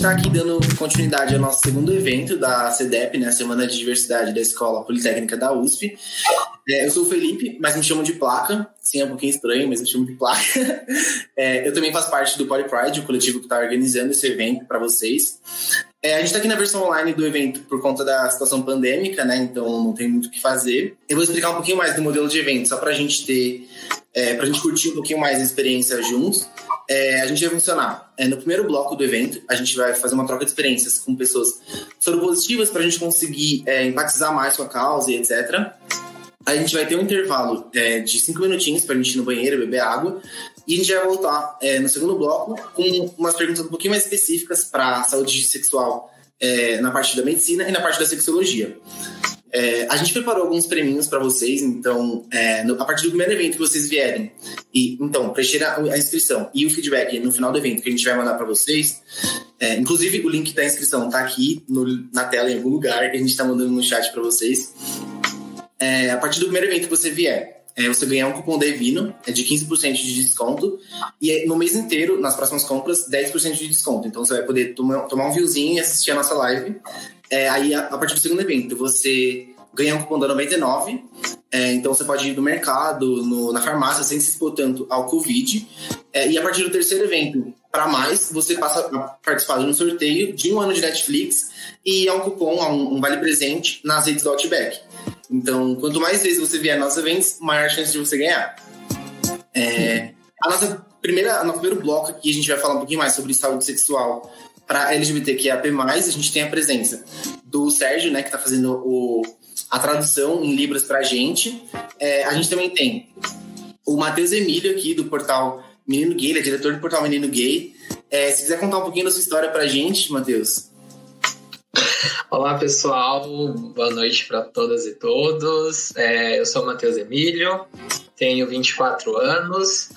está aqui dando continuidade ao nosso segundo evento da CEDEP, né, Semana de Diversidade da Escola Politécnica da USP. É, eu sou o Felipe, mas me chamam de Placa. Sim, é um pouquinho estranho, mas me chamam de Placa. É, eu também faço parte do Polypride, o coletivo que está organizando esse evento para vocês. É, a gente está aqui na versão online do evento por conta da situação pandêmica, né? Então não tem muito o que fazer. Eu vou explicar um pouquinho mais do modelo de evento, só para a gente ter, é, para a gente curtir um pouquinho mais a experiência juntos. É, a gente vai funcionar. É, no primeiro bloco do evento, a gente vai fazer uma troca de experiências com pessoas soropositivas para a gente conseguir é, empatizar mais com a causa e etc. A gente vai ter um intervalo é, de cinco minutinhos para a gente ir no banheiro, beber água. E a gente vai voltar é, no segundo bloco com umas perguntas um pouquinho mais específicas para a saúde sexual é, na parte da medicina e na parte da sexologia. É, a gente preparou alguns prêmios para vocês, então, é, no, a partir do primeiro evento que vocês vierem, e então, preencher a, a, inscrição e o feedback no final do evento que a gente vai mandar para vocês, é, inclusive o link da inscrição está aqui no, na tela em algum lugar, que a gente está mandando no chat para vocês. É, a partir do primeiro evento que você vier, é, você ganhar um cupom Devino, é de 15% de desconto, e é, no mês inteiro, nas próximas compras, 10% de desconto. Então você vai poder tomar, tomar um viewzinho e assistir a nossa live é, aí, a, a, partir do segundo evento, você ganha um cupom da 99. É, então, você pode ir no mercado, no, na farmácia, sem se expor tanto ao Covid. É, e a partir do terceiro evento, para mais, você passa a participar de um sorteio de um ano de Netflix e é um cupom, um, um vale-presente nas redes do Outback. Então, quanto mais vezes você vier nos eventos, maior a chance de você ganhar. É, a nossa primeira, no primeiro bloco aqui, a gente vai falar um pouquinho mais sobre saúde sexual para LGBTQIAP+, a gente tem a presença do Sérgio, né, que está fazendo o, a tradução em Libras para a gente. É, a gente também tem o Matheus Emílio aqui, do portal Menino Gay, ele é diretor do portal Menino Gay. É, se quiser contar um pouquinho da sua história para a gente, Matheus. Olá, pessoal. Boa noite para todas e todos. É, eu sou o Matheus Emílio, tenho 24 anos,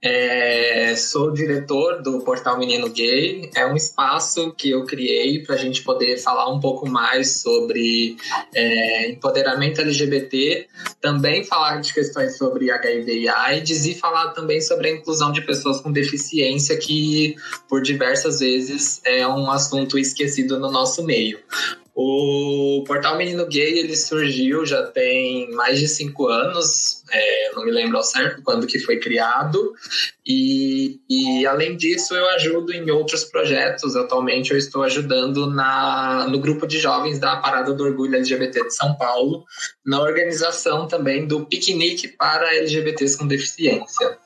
é, sou diretor do Portal Menino Gay. É um espaço que eu criei para a gente poder falar um pouco mais sobre é, empoderamento LGBT, também falar de questões sobre HIV e AIDS e falar também sobre a inclusão de pessoas com deficiência, que por diversas vezes é um assunto esquecido no nosso meio. O portal Menino Gay ele surgiu já tem mais de cinco anos, é, não me lembro ao certo quando que foi criado, e, e além disso eu ajudo em outros projetos. Atualmente eu estou ajudando na, no grupo de jovens da Parada do Orgulho LGBT de São Paulo, na organização também do piquenique para LGBTs com deficiência.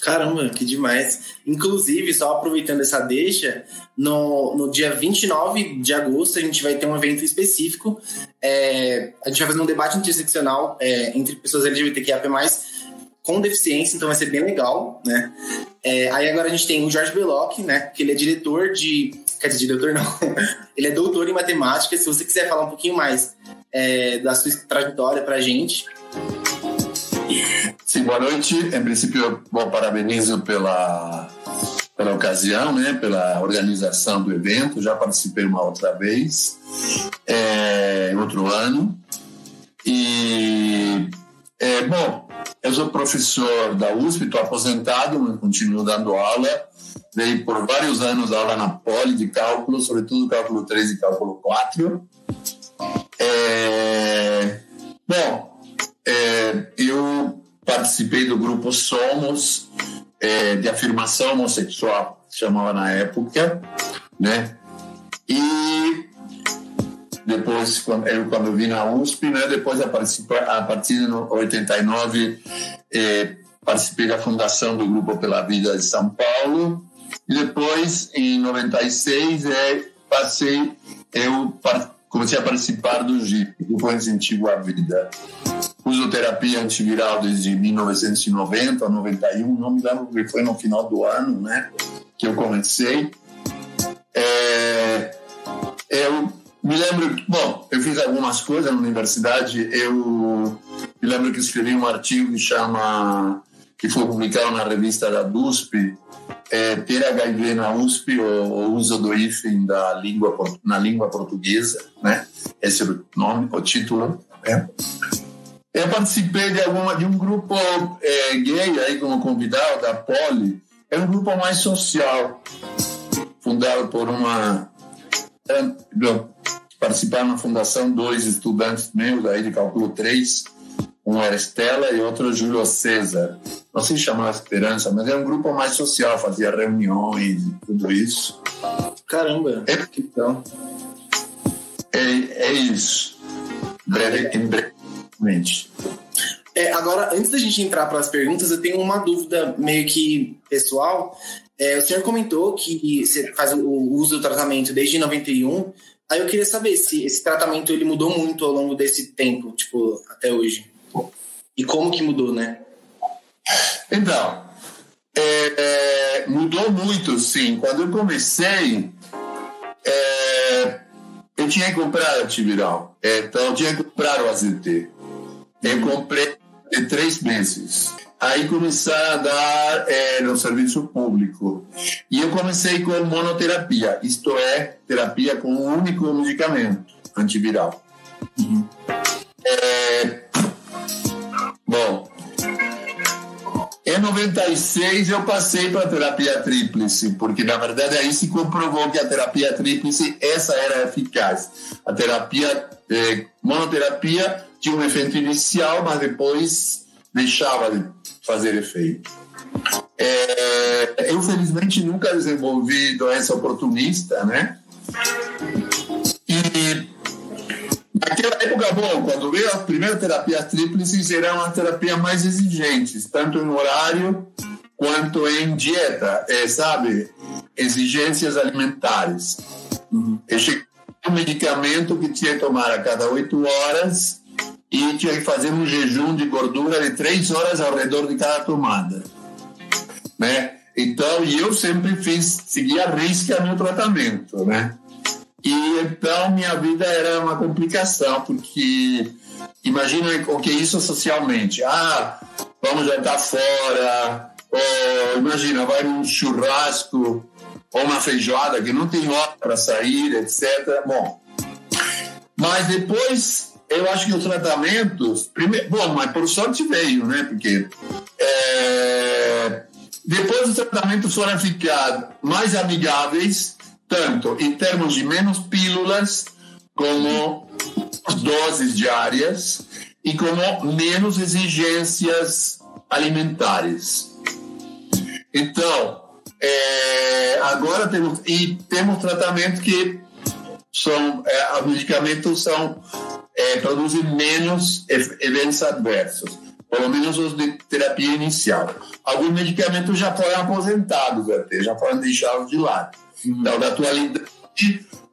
Caramba, que demais. Inclusive, só aproveitando essa deixa, no, no dia 29 de agosto a gente vai ter um evento específico. É, a gente vai fazer um debate interseccional é, entre pessoas LGBTQIA+, com deficiência, então vai ser bem legal, né? É, aí agora a gente tem o Jorge Beloc, né? Que ele é diretor de... Quer dizer, diretor não. ele é doutor em matemática. Se você quiser falar um pouquinho mais é, da sua trajetória pra gente... Sim, boa noite. Em princípio, bom, parabenizo pela, pela ocasião, né, pela organização do evento. Já participei uma outra vez, é, outro ano. E, é, bom, eu sou professor da USP, estou aposentado, mas continuo dando aula. Dei por vários anos aula na Poli de cálculo, sobretudo cálculo 3 e cálculo 4. É, bom, é, eu participei do grupo Somos, é, de afirmação homossexual, chamava na época, né? E depois, quando eu, quando eu vim na USP, né? Depois, a, a partir de 89, é, participei da fundação do Grupo Pela Vida de São Paulo. E depois, em 96, é, passei, eu comecei a participar do GIP, Grupo Incentivo à Vida uso terapia antiviral desde 1990 a 91, não me lembro que foi no final do ano, né, que eu comecei. É, eu me lembro, bom, eu fiz algumas coisas na universidade, eu me lembro que escrevi um artigo que chama, que foi publicado na revista da USP, é, ter HIV na USP, o, o uso do hífen da língua, na língua portuguesa, né, esse é o nome, o título, né? Eu participei de, alguma, de um grupo é, gay aí como convidado da Poli. É um grupo mais social. fundado por uma. Participaram na fundação dois estudantes meus, aí de cálculo 3, um era Estela e outro Júlio César. Não se chamava Esperança, mas era um grupo mais social, fazia reuniões e tudo isso. Caramba, é, então. É, é isso. Breve, brevemente. É, agora, antes da gente entrar para as perguntas, eu tenho uma dúvida meio que pessoal. É, o senhor comentou que você faz o uso do tratamento desde 91. Aí eu queria saber se esse tratamento ele mudou muito ao longo desse tempo, tipo, até hoje. E como que mudou, né? Então, é, é mudou muito, sim. Quando eu comecei, é, eu tinha que comprar antiviral. É, então, eu tinha que comprar o AZT. Eu comprei de três meses. Aí começar a dar é, no serviço público. E eu comecei com monoterapia, isto é, terapia com um único medicamento antiviral. Uhum. É, bom, em 96 eu passei para a terapia tríplice, porque na verdade aí se comprovou que a terapia tríplice essa era eficaz. A terapia eh, monoterapia tinha um efeito inicial, mas depois deixava de fazer efeito. É, eu felizmente nunca desenvolvi doença oportunista, né? E naquela época, bom, quando veio a primeira terapia tríplices, era uma terapia mais exigente, tanto em horário quanto em dieta, é, sabe? Exigências alimentares. Uhum. Eu cheguei um medicamento que tinha que tomar a cada oito horas e tinha que fazer um jejum de gordura de três horas ao redor de cada tomada, né? Então, e eu sempre fiz, seguia a risca meu tratamento, né? E então minha vida era uma complicação, porque imagina o que é isso socialmente. Ah, vamos jantar fora, ou imagina, vai num churrasco, ou uma feijoada que não tem hora para sair, etc. Bom, mas depois eu acho que os tratamentos, primeiro, bom, mas por sorte veio, né? Porque é, depois os tratamentos foram ficar mais amigáveis, tanto em termos de menos pílulas, como doses diárias e como menos exigências alimentares. Então, é, agora temos e temos tratamento que são é, os medicamentos são é, produzem menos eventos adversos, pelo menos os de terapia inicial. Alguns medicamentos já foram aposentados até, já foram deixados de lado. Uhum. Então, na atualidade,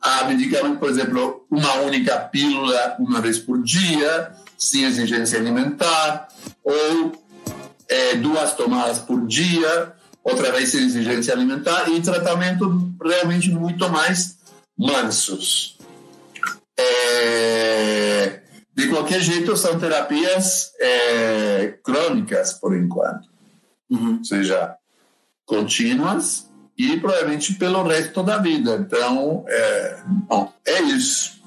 há medicamentos, por exemplo, uma única pílula uma vez por dia, sem exigência alimentar, ou é, duas tomadas por dia, outra vez sem exigência alimentar, e tratamentos realmente muito mais mansos. É, de qualquer jeito, são terapias é, crônicas, por enquanto. Uhum. Ou seja, contínuas e provavelmente pelo resto da vida. Então, é, bom, é isso.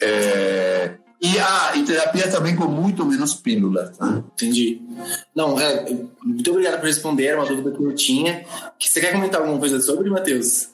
É, e a e terapia também com muito menos pílulas. Tá? Entendi. Não, é, muito obrigado por responder, era uma dúvida que eu tinha. Você quer comentar alguma coisa sobre, Matheus?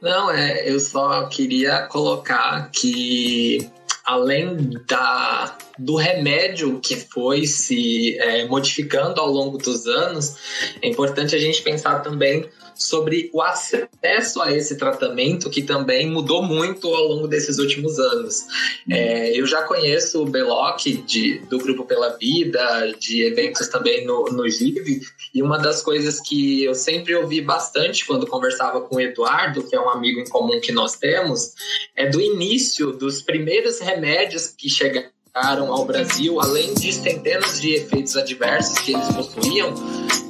Não, é, eu só queria colocar que além da, do remédio que foi se é, modificando ao longo dos anos, é importante a gente pensar também sobre o acesso a esse tratamento, que também mudou muito ao longo desses últimos anos. É, eu já conheço o Beloc de, do Grupo Pela Vida, de eventos também no, no GIV, e uma das coisas que eu sempre ouvi bastante quando conversava com o Eduardo, que é um amigo em comum que nós temos, é do início dos primeiros remédios que chegaram ao Brasil, além de centenas de efeitos adversos que eles possuíam,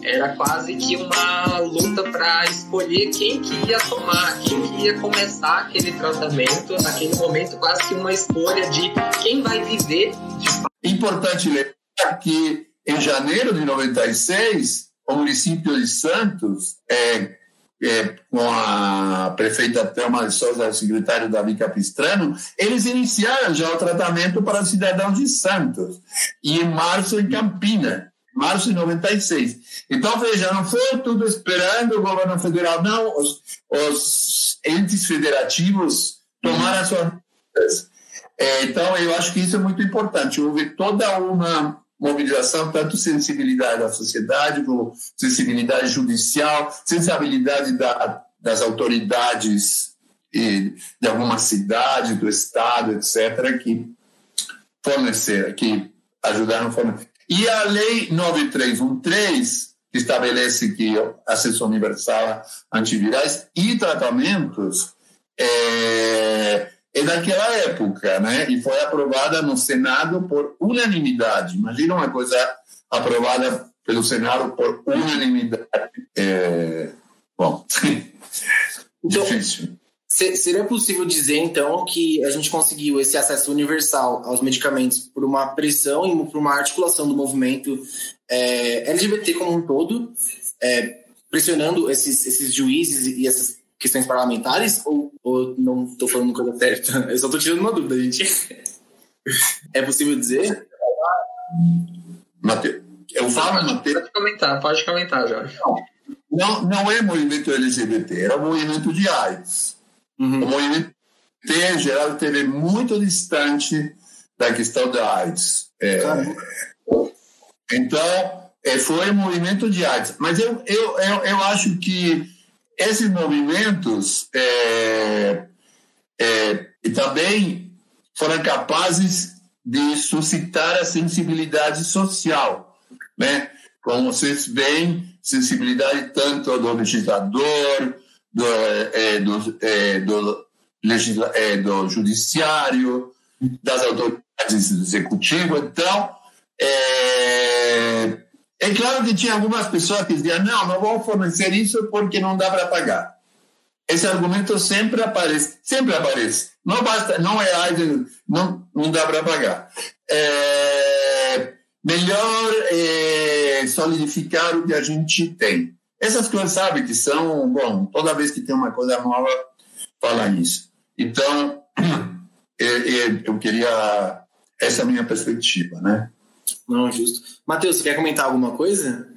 era quase que uma luta para escolher quem que ia tomar, quem que ia começar aquele tratamento, naquele momento quase que uma escolha de quem vai viver de. Importante lembrar que em janeiro de 96, o município de Santos é, é, com a prefeita Thelma de Souza, secretário Davi Capistrano, eles iniciaram já o tratamento para cidadãos de Santos. E em março, em Campina, março de 96. Então, veja, não foi tudo esperando o governo federal, não. Os, os entes federativos tomaram as suas é, Então, eu acho que isso é muito importante. Houve toda uma mobilização, tanto sensibilidade da sociedade, como sensibilidade judicial, sensibilidade da, das autoridades de alguma cidade, do estado, etc., que forneceram, que ajudaram a fornecer. E a Lei 9313 que estabelece que acesso universal a antivirais e tratamentos é, é daquela época, né? E foi aprovada no Senado por unanimidade. Imagina uma coisa aprovada pelo Senado por unanimidade. É, bom, então, difícil. Seria possível dizer, então, que a gente conseguiu esse acesso universal aos medicamentos por uma pressão e por uma articulação do movimento é, LGBT como um todo, é, pressionando esses, esses juízes e essas questões parlamentares? Ou, ou não estou falando coisa certa? Eu só estou tirando uma dúvida, gente. É possível dizer? Mateus, eu falo, Mateus. Pode comentar, pode comentar, Jorge. Não, não é movimento LGBT, era movimento de AIDS. Uhum. O movimento em geral esteve muito distante da questão da AIDS. É, então, é, foi um movimento de AIDS. Mas eu, eu, eu, eu acho que esses movimentos é, é, também foram capazes de suscitar a sensibilidade social, né? Como vocês veem, sensibilidade tanto do legislador, do, é, do, é, do, legisla, é, do judiciário, das autoridades executivas. Então, é, é claro que tinha algumas pessoas que diziam: não, não vou fornecer isso porque não dá para pagar. Esse argumento sempre aparece, sempre aparece. Não basta, não é não, não dá para pagar. É, melhor é, solidificar o que a gente tem. Essas coisas, sabe, que são, bom, toda vez que tem uma coisa nova, fala isso. Então, eu queria, essa é a minha perspectiva, né? Não, justo. Matheus, você quer comentar alguma coisa?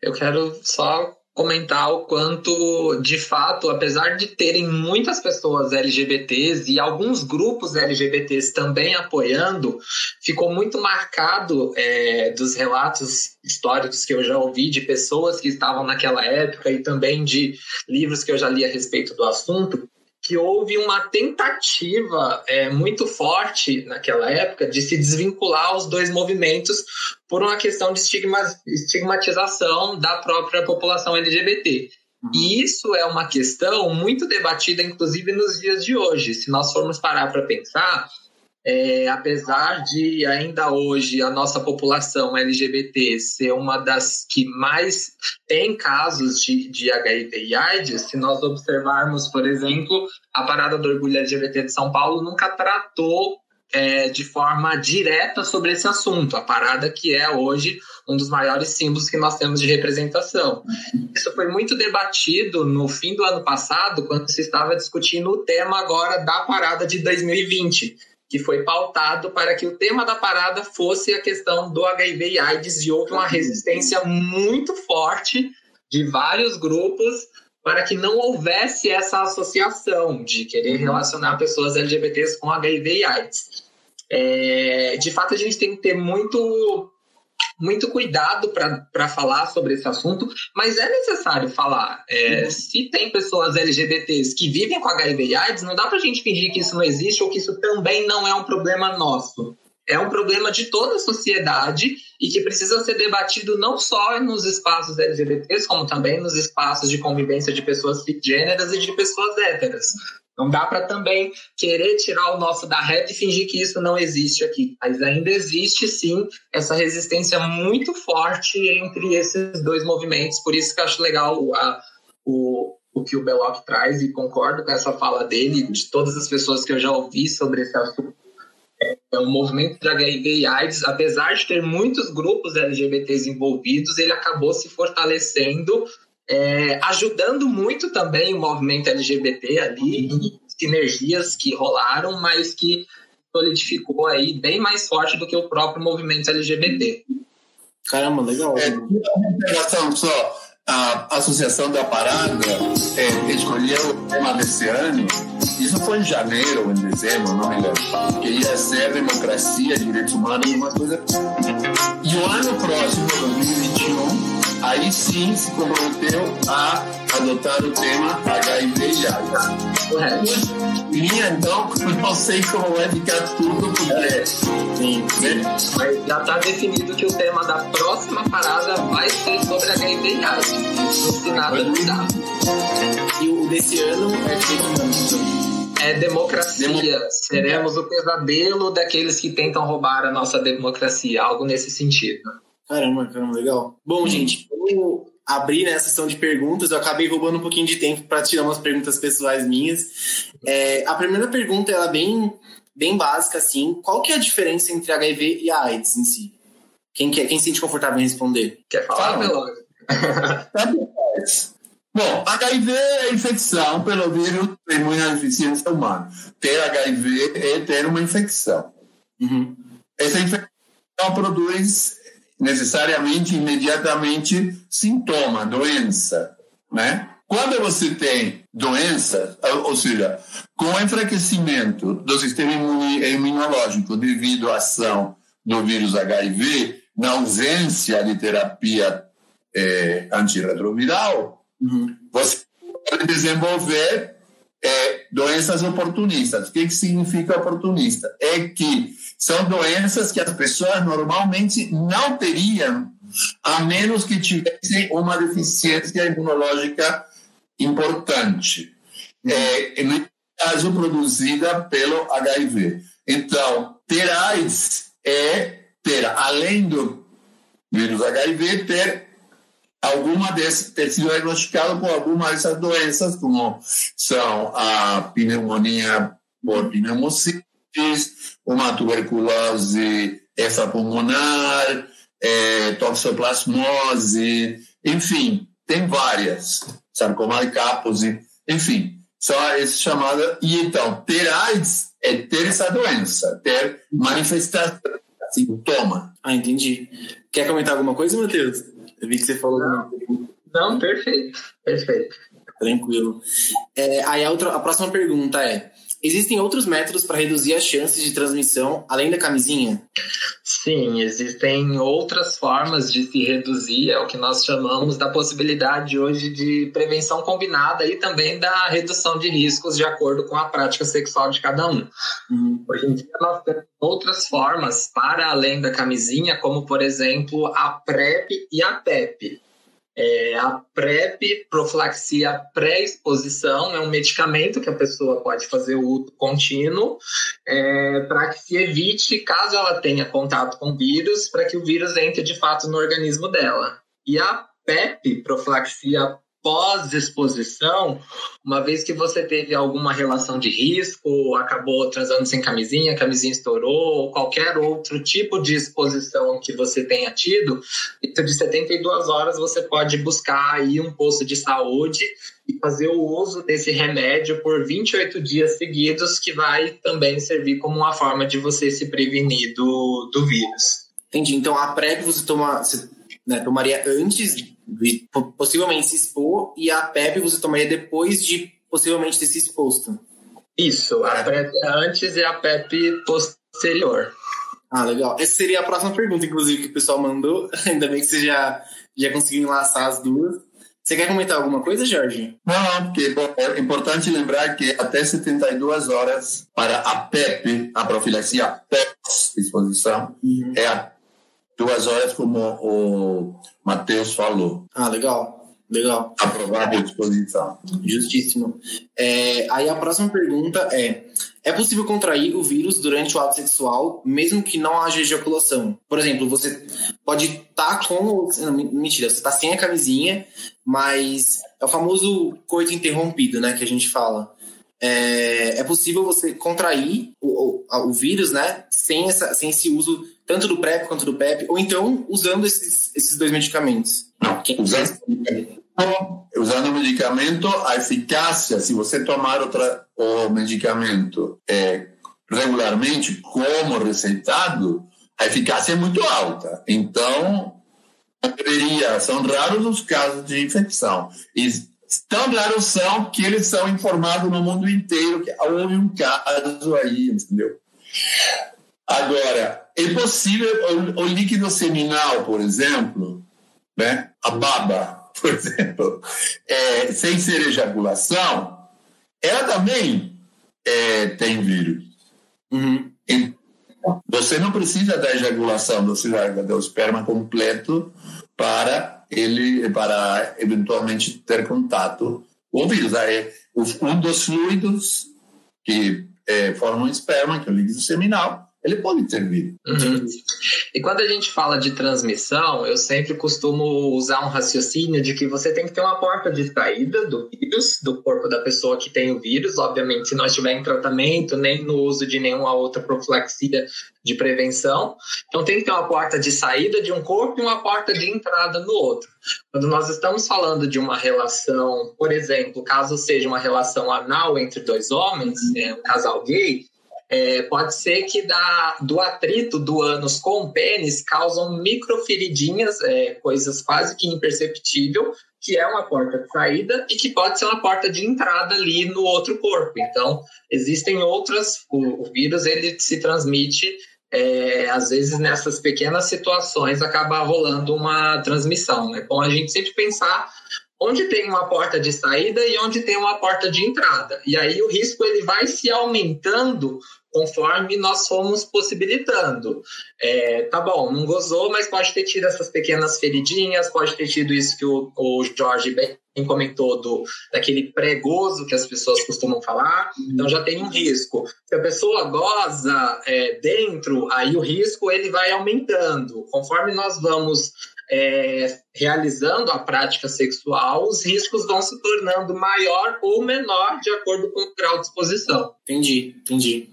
Eu quero só comentar o quanto, de fato, apesar de terem muitas pessoas LGBTs e alguns grupos LGBTs também apoiando, ficou muito marcado é, dos relatos históricos que eu já ouvi de pessoas que estavam naquela época e também de livros que eu já li a respeito do assunto, que houve uma tentativa é, muito forte naquela época de se desvincular os dois movimentos por uma questão de estigma, estigmatização da própria população LGBT. Uhum. E isso é uma questão muito debatida, inclusive nos dias de hoje. Se nós formos parar para pensar, é, apesar de ainda hoje a nossa população LGBT ser uma das que mais tem casos de, de HIV e AIDS, se nós observarmos, por exemplo, a Parada do Orgulho LGBT de São Paulo nunca tratou é, de forma direta sobre esse assunto, a parada que é hoje um dos maiores símbolos que nós temos de representação. Isso foi muito debatido no fim do ano passado, quando se estava discutindo o tema agora da parada de 2020 que foi pautado para que o tema da parada fosse a questão do HIV e AIDS, e houve uma resistência muito forte de vários grupos para que não houvesse essa associação de querer relacionar pessoas LGBTs com HIV e AIDS. É, de fato, a gente tem que ter muito muito cuidado para falar sobre esse assunto, mas é necessário falar. É, se tem pessoas LGBTs que vivem com HIV e AIDS, não dá para a gente fingir que isso não existe ou que isso também não é um problema nosso. É um problema de toda a sociedade e que precisa ser debatido não só nos espaços LGBTs, como também nos espaços de convivência de pessoas cisgêneras e de pessoas héteras. Não dá para também querer tirar o nosso da reta e fingir que isso não existe aqui. Mas ainda existe sim essa resistência muito forte entre esses dois movimentos. Por isso que eu acho legal a, o, o que o Belloc traz e concordo com essa fala dele, de todas as pessoas que eu já ouvi sobre esse assunto. É um movimento de HIV e AIDS, apesar de ter muitos grupos LGBTs envolvidos, ele acabou se fortalecendo é, ajudando muito também o movimento LGBT ali, sinergias que rolaram, mas que solidificou aí bem mais forte do que o próprio movimento LGBT. Caramba, legal. É, uma só. A Associação da Parada é, escolheu o tema desse ano, isso foi em janeiro ou em dezembro, não me lembro, que ia ser democracia, direitos humanos, uma coisa. E o ano próximo, 2021, aí sim se comprometeu a adotar o tema HIV e AIDS. E então, não sei como vai ficar tudo, porque. Sim, né? Mas já está definido que o tema da próxima parada vai ser sobre HIV e AIDS. Se nada mudar. E o desse ano é feito é democracia. Demo... Seremos o pesadelo daqueles que tentam roubar a nossa democracia, algo nesse sentido. Caramba, caramba, legal. Bom, gente, vamos abrir né, a sessão de perguntas. Eu acabei roubando um pouquinho de tempo para tirar umas perguntas pessoais minhas. É, a primeira pergunta ela é bem, bem básica, assim. Qual que é a diferença entre HIV e a AIDS em si? Quem, quer, quem se sente confortável em responder? Quer falar, Melônio? Bom, HIV é infecção pelo vírus de imunodeficiência humana. Ter HIV é ter uma infecção. Uhum. Essa infecção produz necessariamente, imediatamente, sintoma, doença, né? Quando você tem doença, ou seja, com enfraquecimento do sistema imunológico devido à ação do vírus HIV, na ausência de terapia é, antirretroviral, uhum. você pode desenvolver é, doenças oportunistas. O que, que significa oportunista? É que são doenças que as pessoas normalmente não teriam, a menos que tivessem uma deficiência imunológica importante. É, no caso, produzida pelo HIV. Então, ter AIDS é ter, além do vírus HIV, ter alguma dessas, ter sido diagnosticado com alguma dessas doenças, como são a pneumonia por pneumocite, uma tuberculose extrapulmonar, é, toxoplasmose, enfim, tem várias, sarcoma de Kaposi, enfim, são essas chamadas. E então, ter AIDS é ter essa doença, ter manifestação, sintoma. Ah, entendi. Quer comentar alguma coisa, Matheus? Eu vi que você falou. Não, não perfeito, perfeito. Tranquilo. É, aí a, outra, a próxima pergunta é: Existem outros métodos para reduzir as chances de transmissão além da camisinha? Sim, existem outras formas de se reduzir, é o que nós chamamos da possibilidade hoje de prevenção combinada e também da redução de riscos de acordo com a prática sexual de cada um. Uhum. Hoje em dia nós temos outras formas para além da camisinha, como por exemplo a PrEP e a PEP. É, a PrEP, profilaxia pré-exposição, é um medicamento que a pessoa pode fazer o uso contínuo é, para que se evite, caso ela tenha contato com vírus, para que o vírus entre de fato no organismo dela. E a PEP, profilaxia pós-exposição, uma vez que você teve alguma relação de risco, acabou transando sem camisinha, a camisinha estourou, ou qualquer outro tipo de exposição que você tenha tido, dentro de 72 horas você pode buscar aí um posto de saúde e fazer o uso desse remédio por 28 dias seguidos, que vai também servir como uma forma de você se prevenir do, do vírus. Entendi. Então a PrEP você toma, você, né, tomaria antes possivelmente se expor e a PEP você tomaria depois de possivelmente ter se exposto. Isso, a PEP antes e a PEP posterior. Ah, legal. Essa seria a próxima pergunta, inclusive, que o pessoal mandou. Ainda bem que você já, já conseguiu enlaçar as duas. Você quer comentar alguma coisa, Jorge? Não, porque é importante lembrar que até 72 horas para a PEP, a profilaxia pós-exposição, uhum. é a duas horas, como o Matheus falou. Ah, legal. Legal. Aprovado a disposição. Justíssimo. É, aí a próxima pergunta é: é possível contrair o vírus durante o ato sexual, mesmo que não haja ejaculação? Por exemplo, você pode estar tá com. Não, mentira, você está sem a camisinha, mas é o famoso coito interrompido, né? Que a gente fala. É, é possível você contrair o, o, o vírus, né? Sem, essa, sem esse uso tanto do PrEP quanto do PEP, ou então usando esses, esses dois medicamentos. Não, usando, usando o medicamento, a eficácia, se você tomar outra, o medicamento é, regularmente, como receitado, a eficácia é muito alta. Então, deveria, são raros os casos de infecção. E tão raros são que eles são informados no mundo inteiro que houve um caso aí, entendeu? Agora, é possível o, o líquido seminal, por exemplo, né? a baba, por exemplo, é, sem ser ejaculação, ela também é, tem vírus. Uhum. Você não precisa da ejaculação, você dar o esperma completo para ele, para eventualmente ter contato com o vírus. Aí, um dos fluidos que é, formam esperma, que é o líquido seminal, ele pode intervir. Uhum. E quando a gente fala de transmissão, eu sempre costumo usar um raciocínio de que você tem que ter uma porta de saída do vírus, do corpo da pessoa que tem o vírus. Obviamente, se não estiver em tratamento, nem no uso de nenhuma outra profilaxia de prevenção. Então, tem que ter uma porta de saída de um corpo e uma porta de entrada no outro. Quando nós estamos falando de uma relação, por exemplo, caso seja uma relação anal entre dois homens, é, um casal gay, é, pode ser que da, do atrito do ânus com o pênis causam microferidinhas, é, coisas quase que imperceptível, que é uma porta de saída e que pode ser uma porta de entrada ali no outro corpo. Então, existem outras. O, o vírus ele se transmite é, às vezes nessas pequenas situações acaba rolando uma transmissão. É bom a gente sempre pensar onde tem uma porta de saída e onde tem uma porta de entrada. E aí o risco ele vai se aumentando conforme nós fomos possibilitando. É, tá bom, não gozou, mas pode ter tido essas pequenas feridinhas, pode ter tido isso que o, o Jorge bem comentou do, daquele pré-gozo que as pessoas costumam falar, então já tem um risco. Se a pessoa goza é, dentro, aí o risco ele vai aumentando. Conforme nós vamos é, realizando a prática sexual, os riscos vão se tornando maior ou menor de acordo com o grau de exposição. Entendi, entendi.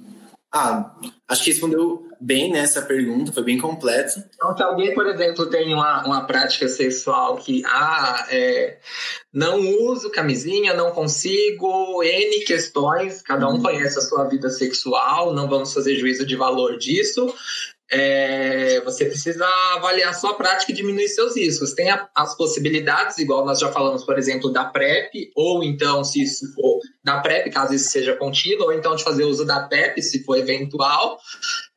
Ah, acho que respondeu bem nessa pergunta, foi bem completo. Então, se alguém, por exemplo, tem uma, uma prática sexual que, ah, é, não uso camisinha, não consigo, N questões, cada um uhum. conhece a sua vida sexual, não vamos fazer juízo de valor disso é, você precisa avaliar sua prática e diminuir seus riscos. Tem a, as possibilidades, igual nós já falamos, por exemplo, da PrEP, ou então, se isso for da PrEP, caso isso seja contínuo, ou então de fazer uso da PEP, se for eventual.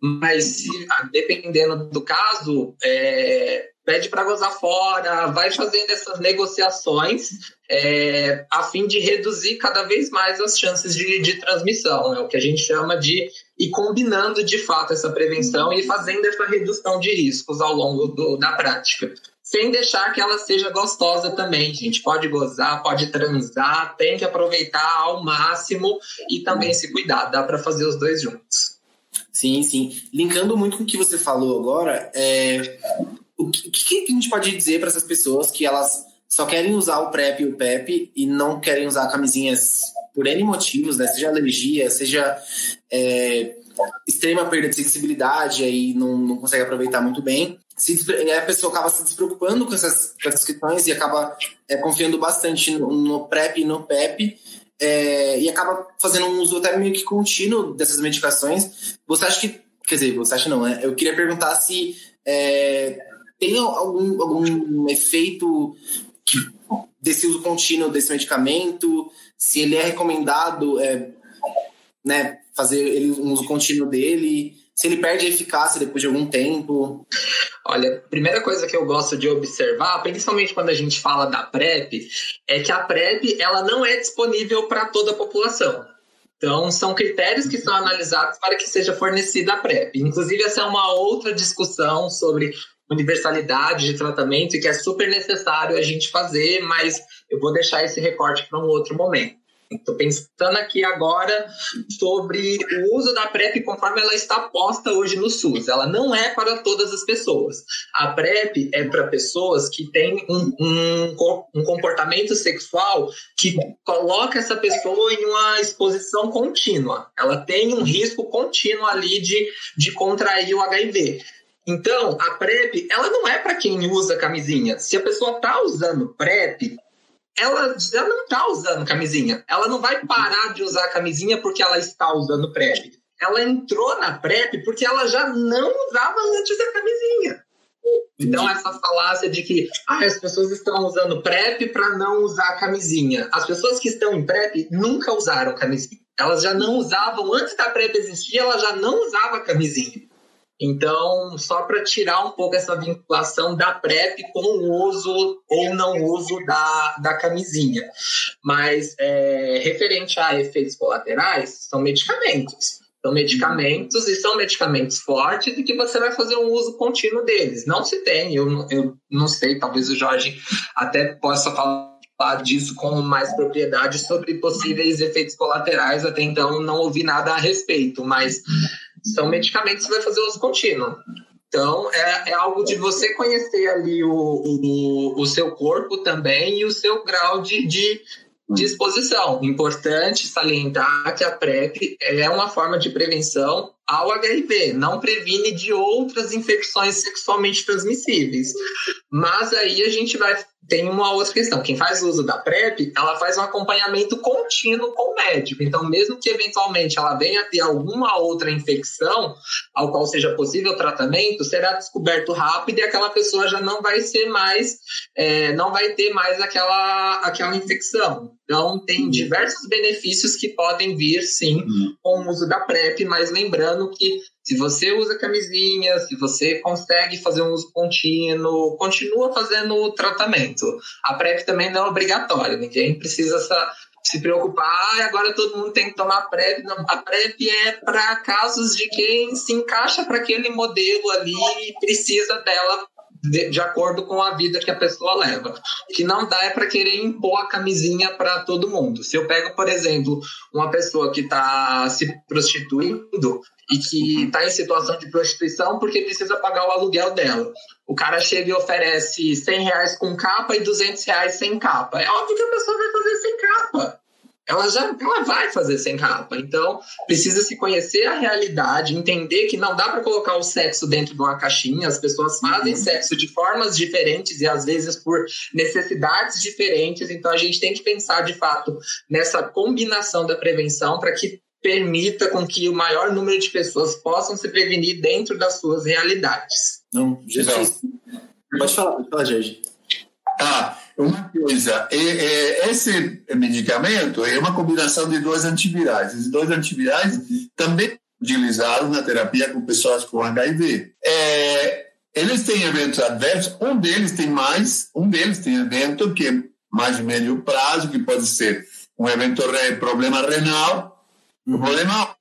Mas, se, dependendo do caso, é, pede para gozar fora, vai fazendo essas negociações é, a fim de reduzir cada vez mais as chances de, de transmissão. É o que a gente chama de e combinando de fato essa prevenção e fazendo essa redução de riscos ao longo do, da prática. Sem deixar que ela seja gostosa também, gente. Pode gozar, pode transar, tem que aproveitar ao máximo e também se cuidar. Dá para fazer os dois juntos. Sim, sim. Linkando muito com o que você falou agora, é... o que, que a gente pode dizer para essas pessoas que elas só querem usar o PrEP e o PEP e não querem usar camisinhas por N motivos, né? Seja alergia, seja é, extrema perda de sensibilidade, aí não, não consegue aproveitar muito bem. Se, a pessoa acaba se despreocupando com essas, com essas questões e acaba é, confiando bastante no, no, PrEP e no PEP. É, e acaba fazendo um uso até meio que contínuo dessas medicações. Você acha que. Quer dizer, você acha não, né? Eu queria perguntar se é, tem algum, algum efeito desse uso contínuo desse medicamento, se ele é recomendado é, né, fazer ele, um uso contínuo dele, se ele perde a eficácia depois de algum tempo. Olha, primeira coisa que eu gosto de observar, principalmente quando a gente fala da PrEP, é que a PrEP ela não é disponível para toda a população. Então, são critérios que são analisados para que seja fornecida a PrEP. Inclusive, essa é uma outra discussão sobre universalidade de tratamento e que é super necessário a gente fazer, mas eu vou deixar esse recorte para um outro momento. Estou pensando aqui agora sobre o uso da PrEP conforme ela está posta hoje no SUS. Ela não é para todas as pessoas. A PrEP é para pessoas que têm um, um, um comportamento sexual que coloca essa pessoa em uma exposição contínua. Ela tem um risco contínuo ali de, de contrair o HIV. Então, a PrEP, ela não é para quem usa camisinha. Se a pessoa está usando PrEP, ela, ela não está usando camisinha. Ela não vai parar de usar camisinha porque ela está usando PrEP. Ela entrou na PrEP porque ela já não usava antes da camisinha. Então, essa falácia de que ah, as pessoas estão usando PrEP para não usar camisinha. As pessoas que estão em PrEP nunca usaram camisinha. Elas já não usavam, antes da PrEP existir, ela já não usava camisinha. Então, só para tirar um pouco essa vinculação da PrEP com o uso ou não uso da, da camisinha. Mas, é, referente a efeitos colaterais, são medicamentos. São medicamentos e são medicamentos fortes e que você vai fazer um uso contínuo deles. Não se tem, eu, eu não sei, talvez o Jorge até possa falar disso com mais propriedade sobre possíveis efeitos colaterais. Até então não ouvi nada a respeito, mas são medicamentos que você vai fazer uso contínuo. Então, é, é, algo de você conhecer ali o, o, o seu corpo também e o seu grau de, de disposição. Importante salientar que a PrEP é uma forma de prevenção ao HIV, não previne de outras infecções sexualmente transmissíveis. Mas aí a gente vai tem uma outra questão. Quem faz uso da PrEP, ela faz um acompanhamento contínuo com o médico. Então, mesmo que eventualmente ela venha a ter alguma outra infecção, ao qual seja possível tratamento, será descoberto rápido e aquela pessoa já não vai ser mais, é, não vai ter mais aquela, aquela infecção. Então, tem uhum. diversos benefícios que podem vir, sim, uhum. com o uso da PrEP, mas lembrando que se você usa camisinha, se você consegue fazer um uso contínuo, continua fazendo o tratamento. A PrEP também não é obrigatória, ninguém precisa se preocupar, ah, agora todo mundo tem que tomar PrEP. Não, a PrEP é para casos de quem se encaixa para aquele modelo ali e precisa dela de, de, acordo com a vida que a pessoa leva. O que não dá é para querer impor a camisinha para todo mundo. Se eu pego, por exemplo, uma pessoa que está se prostituindo e que está em situação de prostituição porque precisa pagar o aluguel dela. O cara chega e oferece 100 reais com capa e 200 reais sem capa. É óbvio que a pessoa vai fazer sem capa ela já ela vai fazer sem capa. Então, precisa se conhecer a realidade, entender que não dá para colocar o sexo dentro de uma caixinha. As pessoas fazem uhum. sexo de formas diferentes e às vezes por necessidades diferentes. Então, a gente tem que pensar de fato nessa combinação da prevenção para que permita com que o maior número de pessoas possam se prevenir dentro das suas realidades. Não, Jesus. Pode falar, pode falar, Jorge. Ah, uma coisa, é, é, esse medicamento é uma combinação de dois antivirais. Esses dois antivirais também utilizados na terapia com pessoas com HIV. É, eles têm eventos adversos, um deles tem mais, um deles tem evento que é mais de médio prazo, que pode ser um evento problema renal, um problema,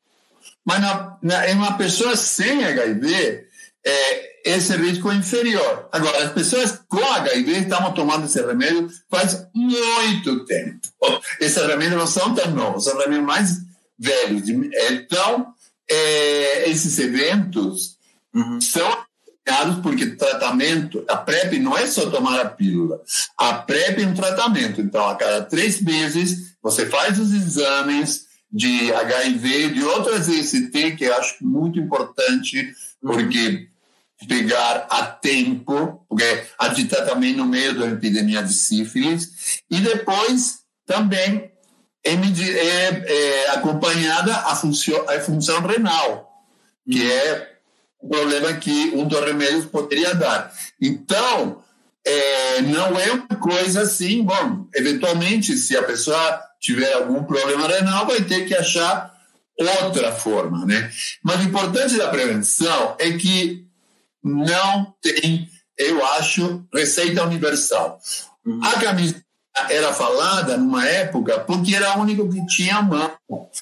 mas na, na, em uma pessoa sem HIV, é, esse risco inferior. Agora, as pessoas com HIV estavam tomando esse remédio faz muito tempo. Esses remédios não são tão novos, são remédios mais velhos. Então, é, esses eventos uhum. são porque tratamento, a PrEP não é só tomar a pílula. A PrEP é um tratamento. Então, a cada três meses, você faz os exames de HIV, de outras IST, que eu acho muito importante, porque pegar a tempo, porque a gente está também no meio da epidemia de sífilis, e depois também é, é, é acompanhada a função, a função renal, que é um problema que um dos remédios poderia dar. Então, é, não é uma coisa assim, bom, eventualmente, se a pessoa tiver algum problema renal, vai ter que achar outra forma, né? Mas o importante da prevenção é que não tem, eu acho, receita universal. Uhum. A camisa era falada numa época porque era o único que tinha mão,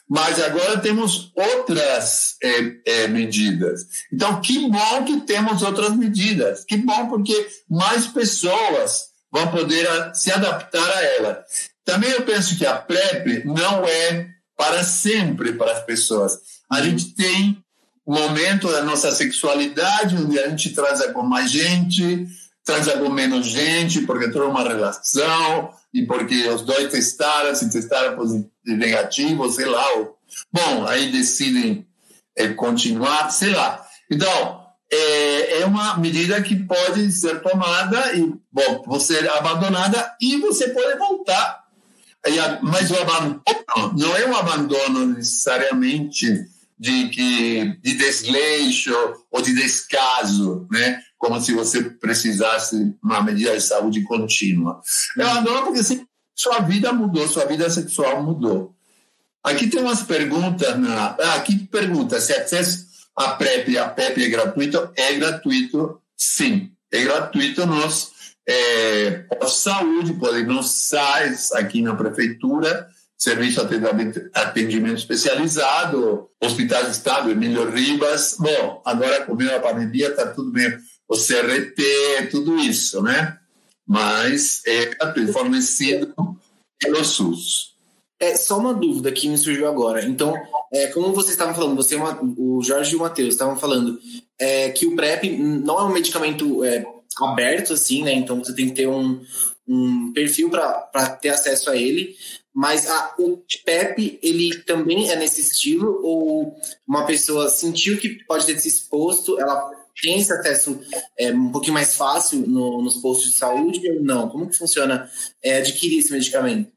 mas agora temos outras é, é, medidas. Então, que bom que temos outras medidas, que bom porque mais pessoas vão poder se adaptar a ela. Também eu penso que a PrEP não é para sempre para as pessoas. A gente tem momento da nossa sexualidade, onde a gente transa com mais gente, transa com menos gente, porque toda uma relação, e porque os dois testaram, se testaram positivo, negativo, sei lá. Bom, aí decidem é, continuar, sei lá. Então, é, é uma medida que pode ser tomada e, bom, você é abandonada e você pode voltar. Mas o abandono não é um abandono necessariamente de, que, de desleixo ou de descaso, né? como se você precisasse uma medida de saúde contínua. Eu adoro porque assim, sua vida mudou, sua vida sexual mudou. Aqui tem umas perguntas. Na, ah, aqui pergunta se acesso a PrEP e a PEP é gratuito. É gratuito, sim. É gratuito nos é, pós-saúde, podem nos SAIS aqui na prefeitura, serviço de atendimento especializado, Hospital de Estado, Emílio Ribas. Bom, agora com a pandemia está tudo bem, o CRT, tudo isso, né? Mas é fornecido pelo SUS. É só uma dúvida que me surgiu agora. Então, é, como vocês estavam falando, você, o Jorge e o Matheus estavam falando é, que o PrEP não é um medicamento é, aberto, assim, né? Então você tem que ter um, um perfil para ter acesso a ele. Mas a, o PEP, ele também é nesse estilo? Ou uma pessoa sentiu que pode ter se exposto, ela tem esse acesso é, um pouquinho mais fácil no, nos postos de saúde ou não? Como que funciona é, adquirir esse medicamento?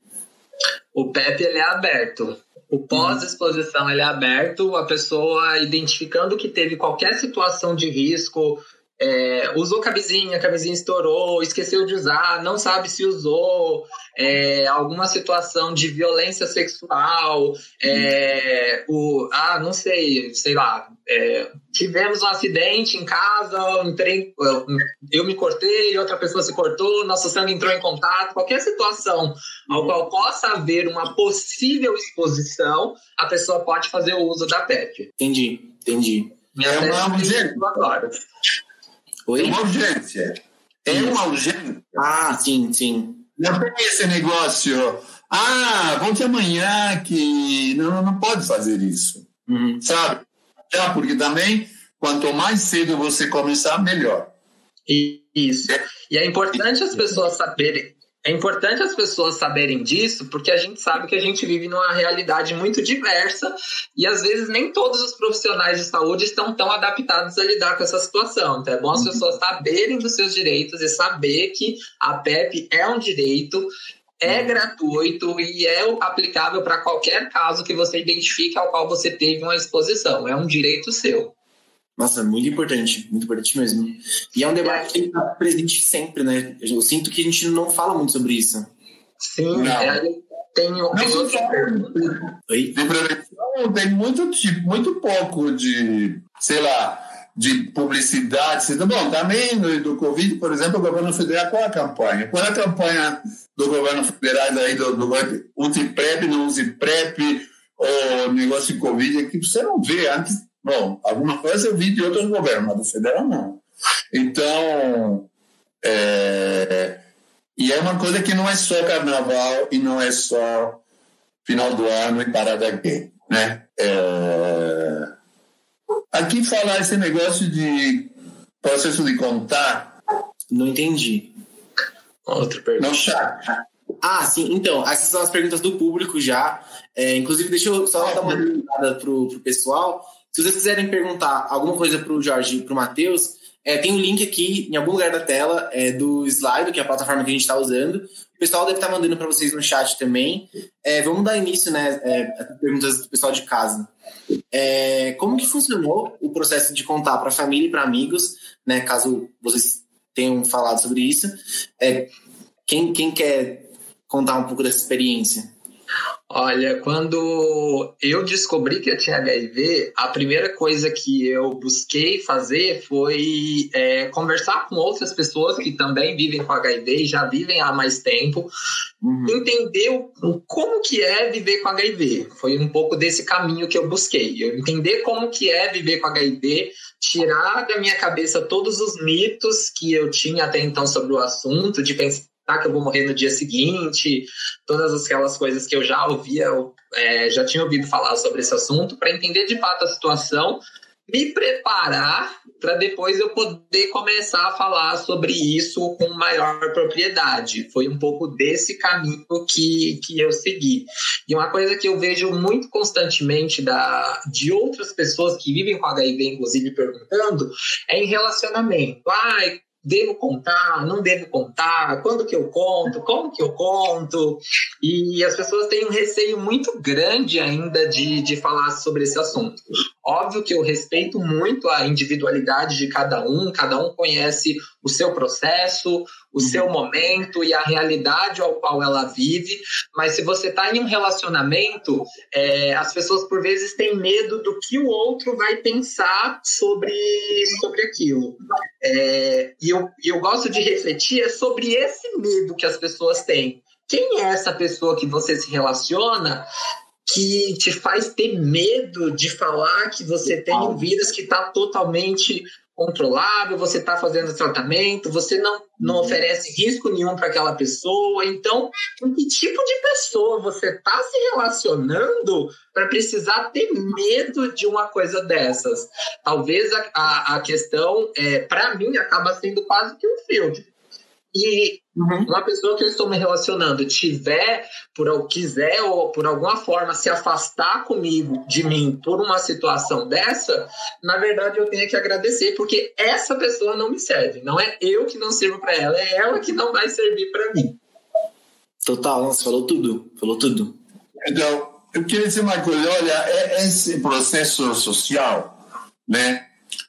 O PEP ele é aberto. O pós-exposição ele é aberto, a pessoa identificando que teve qualquer situação de risco, é, usou camisinha, a camisinha estourou, esqueceu de usar, não sabe se usou, é, alguma situação de violência sexual, é, o, ah, não sei, sei lá, é, tivemos um acidente em casa, entrei, eu me cortei, outra pessoa se cortou, nosso sangue entrou em contato, qualquer situação ao qual possa haver uma possível exposição, a pessoa pode fazer o uso da PEP. Entendi, entendi. é uma urgência. Agora. Oi? É uma urgência. É uma urgência. Ah, sim, sim. Não tem esse negócio. Ah, volte amanhã que. Não, não pode fazer isso. Uhum. Sabe? Já, porque também, quanto mais cedo você começar, melhor. Isso. E é importante as pessoas saberem é importante as pessoas saberem disso, porque a gente sabe que a gente vive numa realidade muito diversa e às vezes nem todos os profissionais de saúde estão tão adaptados a lidar com essa situação. Então é bom as uhum. pessoas saberem dos seus direitos e saber que a PEP é um direito, é uhum. gratuito e é aplicável para qualquer caso que você identifique ao qual você teve uma exposição. É um direito seu. Nossa, muito importante, muito importante mesmo. E é um debate que está presente sempre, né? Eu sinto que a gente não fala muito sobre isso. Sim. É, tem? De prevenção tem muito tipo, muito pouco de, sei lá, de publicidade. Bom, também no, do Covid, por exemplo, o governo federal, qual a campanha? Qual é a campanha do governo federal aí, do, do use PrEP, não use PrEP, o negócio de Covid, é que você não vê antes Bom, alguma coisa eu vi de outros governos, mas do federal não. Então, é, e é uma coisa que não é só carnaval e não é só final do ano e parada gay, né? É, aqui falar esse negócio de processo de contar. Não entendi. Outra pergunta. Não chat. Ah, sim. Então, essas são as perguntas do público já. É, inclusive, deixa eu só dar uma pergunta para o pessoal. Se vocês quiserem perguntar alguma coisa para o Jorge e para o Matheus, é, tem um link aqui em algum lugar da tela é, do Slide, que é a plataforma que a gente está usando. O pessoal deve estar tá mandando para vocês no chat também. É, vamos dar início, né? É, perguntas do pessoal de casa. É, como que funcionou o processo de contar para a família e para amigos, né? Caso vocês tenham falado sobre isso. É, quem, quem quer contar um pouco dessa experiência? Olha, quando eu descobri que eu tinha HIV, a primeira coisa que eu busquei fazer foi é, conversar com outras pessoas que também vivem com HIV e já vivem há mais tempo, uhum. entender o, como que é viver com HIV. Foi um pouco desse caminho que eu busquei. Eu entender como que é viver com HIV, tirar da minha cabeça todos os mitos que eu tinha até então sobre o assunto, de pensar que eu vou morrer no dia seguinte, todas aquelas coisas que eu já ouvia, é, já tinha ouvido falar sobre esse assunto, para entender de fato a situação, me preparar para depois eu poder começar a falar sobre isso com maior propriedade. Foi um pouco desse caminho que, que eu segui. E uma coisa que eu vejo muito constantemente da, de outras pessoas que vivem com HIV, inclusive, perguntando, é em relacionamento. Ai, devo contar, não devo contar, quando que eu conto, como que eu conto. E as pessoas têm um receio muito grande ainda de, de falar sobre esse assunto. Óbvio que eu respeito muito a individualidade de cada um, cada um conhece o seu processo, o seu momento e a realidade ao qual ela vive. Mas se você está em um relacionamento, é, as pessoas por vezes têm medo do que o outro vai pensar sobre, sobre aquilo. É, e eu, eu gosto de refletir sobre esse medo que as pessoas têm. Quem é essa pessoa que você se relaciona que te faz ter medo de falar que você tem um vírus que está totalmente controlável, você está fazendo tratamento, você não, não uhum. oferece risco nenhum para aquela pessoa. Então, com que tipo de pessoa você está se relacionando para precisar ter medo de uma coisa dessas? Talvez a, a, a questão, é, para mim, acaba sendo quase que um filtro e uhum. uma pessoa que eu estou me relacionando tiver, por quiser ou por alguma forma se afastar comigo, de mim, por uma situação dessa, na verdade eu tenho que agradecer, porque essa pessoa não me serve. Não é eu que não sirvo para ela, é ela que não vai servir para mim. Total, você falou tudo, falou tudo. Então, eu queria dizer uma coisa, olha, é esse processo social, né?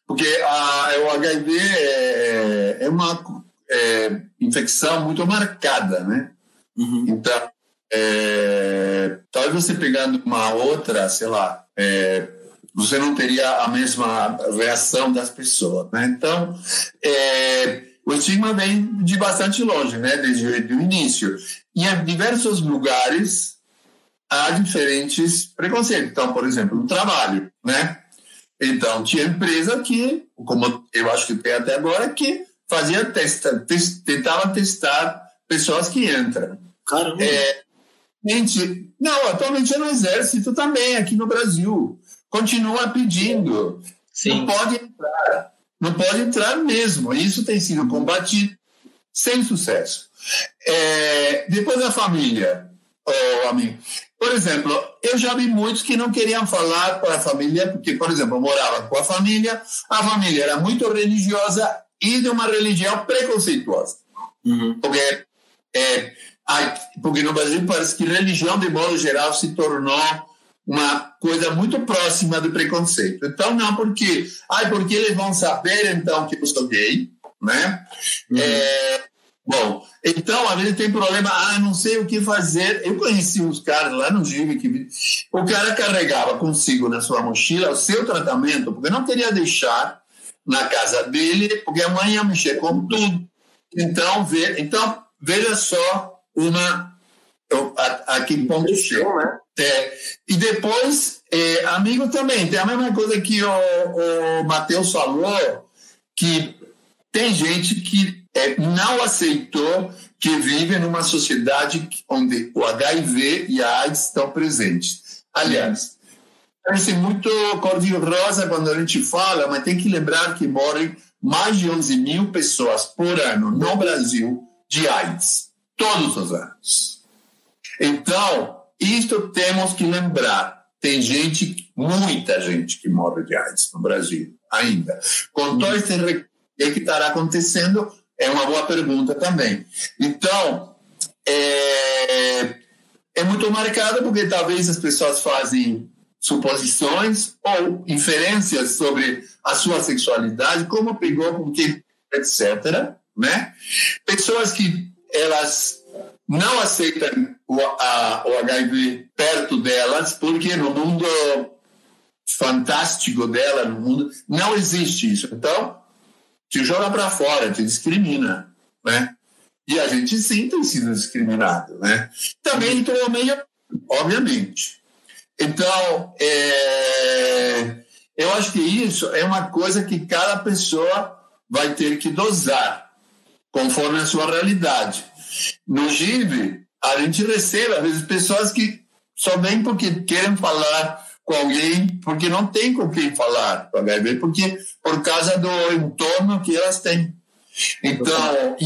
Porque a, o HIV é, é uma é, infecção muito marcada, né? Uhum. Então, é, talvez você pegando uma outra, sei lá, é, você não teria a mesma reação das pessoas, né? Então, é, o estigma vem de bastante longe, né? Desde o início. E em diversos lugares há diferentes preconceitos. Então, por exemplo, no trabalho, né? Então, tinha empresa que, como eu acho que tem até agora, que fazia testa, test, tentava testar pessoas que entram. Caramba. É, gente, não, atualmente é no exército também, aqui no Brasil. Continua pedindo. Sim. Não pode entrar. Não pode entrar mesmo. Isso tem sido combatido sem sucesso. É, depois da família, oh, amigo. Por exemplo, eu já vi muitos que não queriam falar com a família, porque, por exemplo, eu morava com a família, a família era muito religiosa e de uma religião preconceituosa. Uhum. Porque, é, porque no Brasil parece que religião, de modo geral, se tornou uma coisa muito próxima do preconceito. Então, não porque, ai, porque eles vão saber, então, que eu sou gay, né? Uhum. É, bom, então, às vezes tem problema, ah, não sei o que fazer. Eu conheci uns caras lá no GIV que o cara carregava consigo na sua mochila o seu tratamento, porque não queria deixar na casa dele, porque a mãe ia mexer com tudo. Então, ve, então veja só uma a, a que ponto chega. Né? É, e depois, é, amigo também, tem a mesma coisa que o, o Matheus falou, que tem gente que é, não aceitou que vive numa sociedade onde o HIV e a AIDS estão presentes. Aliás, parece muito cor-de-rosa quando a gente fala, mas tem que lembrar que morrem mais de 11 mil pessoas por ano no Brasil de AIDS, todos os anos. Então, isto temos que lembrar. Tem gente, muita gente que morre de AIDS no Brasil ainda. Com todo esse que estará acontecendo, é uma boa pergunta também. Então, é, é muito marcado porque talvez as pessoas fazem suposições ou inferências sobre a sua sexualidade, como pegou com quem, etc. Né? Pessoas que elas não aceitam o, a, o HIV perto delas, porque no mundo fantástico dela, no mundo, não existe isso. Então, te joga para fora, te discrimina, né? E a gente sim tem sido discriminado, né? Também entrou meio, obviamente. Então, é, eu acho que isso é uma coisa que cada pessoa vai ter que dosar, conforme a sua realidade. No GIV, a gente recebe, às vezes, pessoas que só vêm porque querem falar com alguém, porque não tem com quem falar com HIV, porque por causa do entorno que elas têm. Então,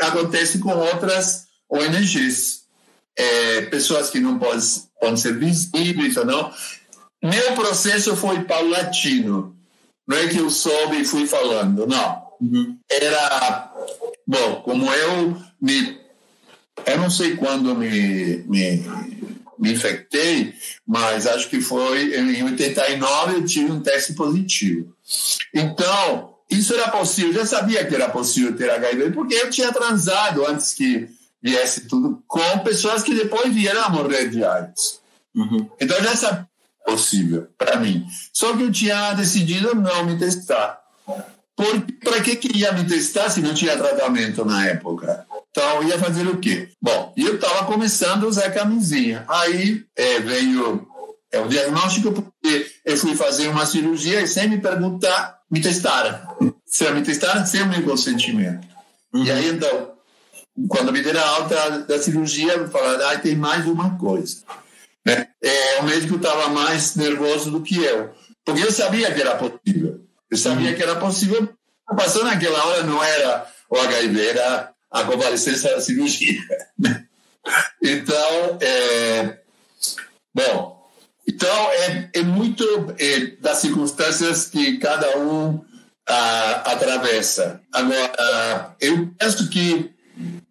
acontece com outras ONGs. É, pessoas que não podem podem ser visíveis ou não. Meu processo foi paulatino. Não é que eu soube e fui falando, não. uhum. era. Bom, como eu me. Eu não sei quando me, me, me infectei, mas acho que foi em 89 eu tive um teste positivo. Então, isso era possível, eu já sabia que era possível ter HIV, porque eu tinha transado antes que viesse tudo com pessoas que depois vieram a morrer de AIDS. Uhum. Então já sabia possível para mim. Só que eu tinha decidido não me testar. Para que, que ia me testar se não tinha tratamento na época? Então, ia fazer o quê? Bom, eu estava começando a usar camisinha. Aí é, veio é, o diagnóstico, porque eu fui fazer uma cirurgia e sem me perguntar, me testaram. Se me testaram sem o meu consentimento. Uhum. E aí, então, quando me deram alta da cirurgia, me falaram, ah, tem mais uma coisa. Né? É, o médico estava mais nervoso do que eu, porque eu sabia que era possível. Eu sabia que era possível. Passou naquela hora não era o HIV, era a convalescência da cirurgia. então, é, bom, então é, é muito é, das circunstâncias que cada um a, atravessa. Agora, eu penso que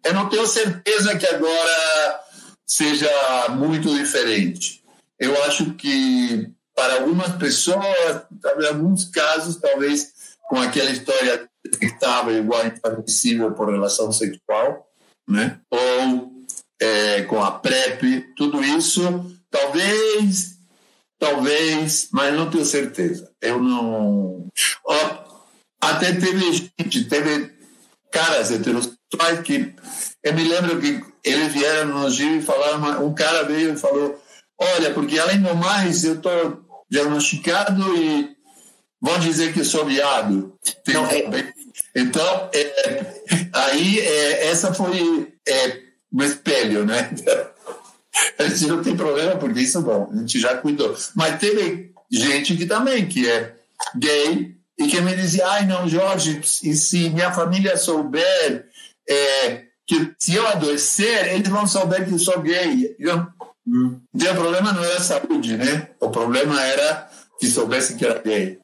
eu não tenho certeza que agora seja muito diferente. Eu acho que para algumas pessoas, em alguns casos, talvez com aquela história detectável igual inadmissível por relação sexual, né? ou é, com a PrEP, tudo isso, talvez, talvez, mas não tenho certeza. Eu não. Até teve gente, teve caras heterossexuais que eu me lembro que eles vieram no Gil e falaram, um cara veio e falou, olha, porque além do mais, eu estou diagnosticado e vão dizer que sou viado. Não, é... Então, é, aí é, essa foi é, um espelho, né? A gente não tem problema, porque isso, bom, a gente já cuidou. Mas teve gente que também, que é gay, e que me dizia, ai não, Jorge, e se minha família souber é, que se eu adoecer, eles vão saber que eu sou gay. Eu, hum. o problema não era saúde, né? O problema era que soubesse que era gay.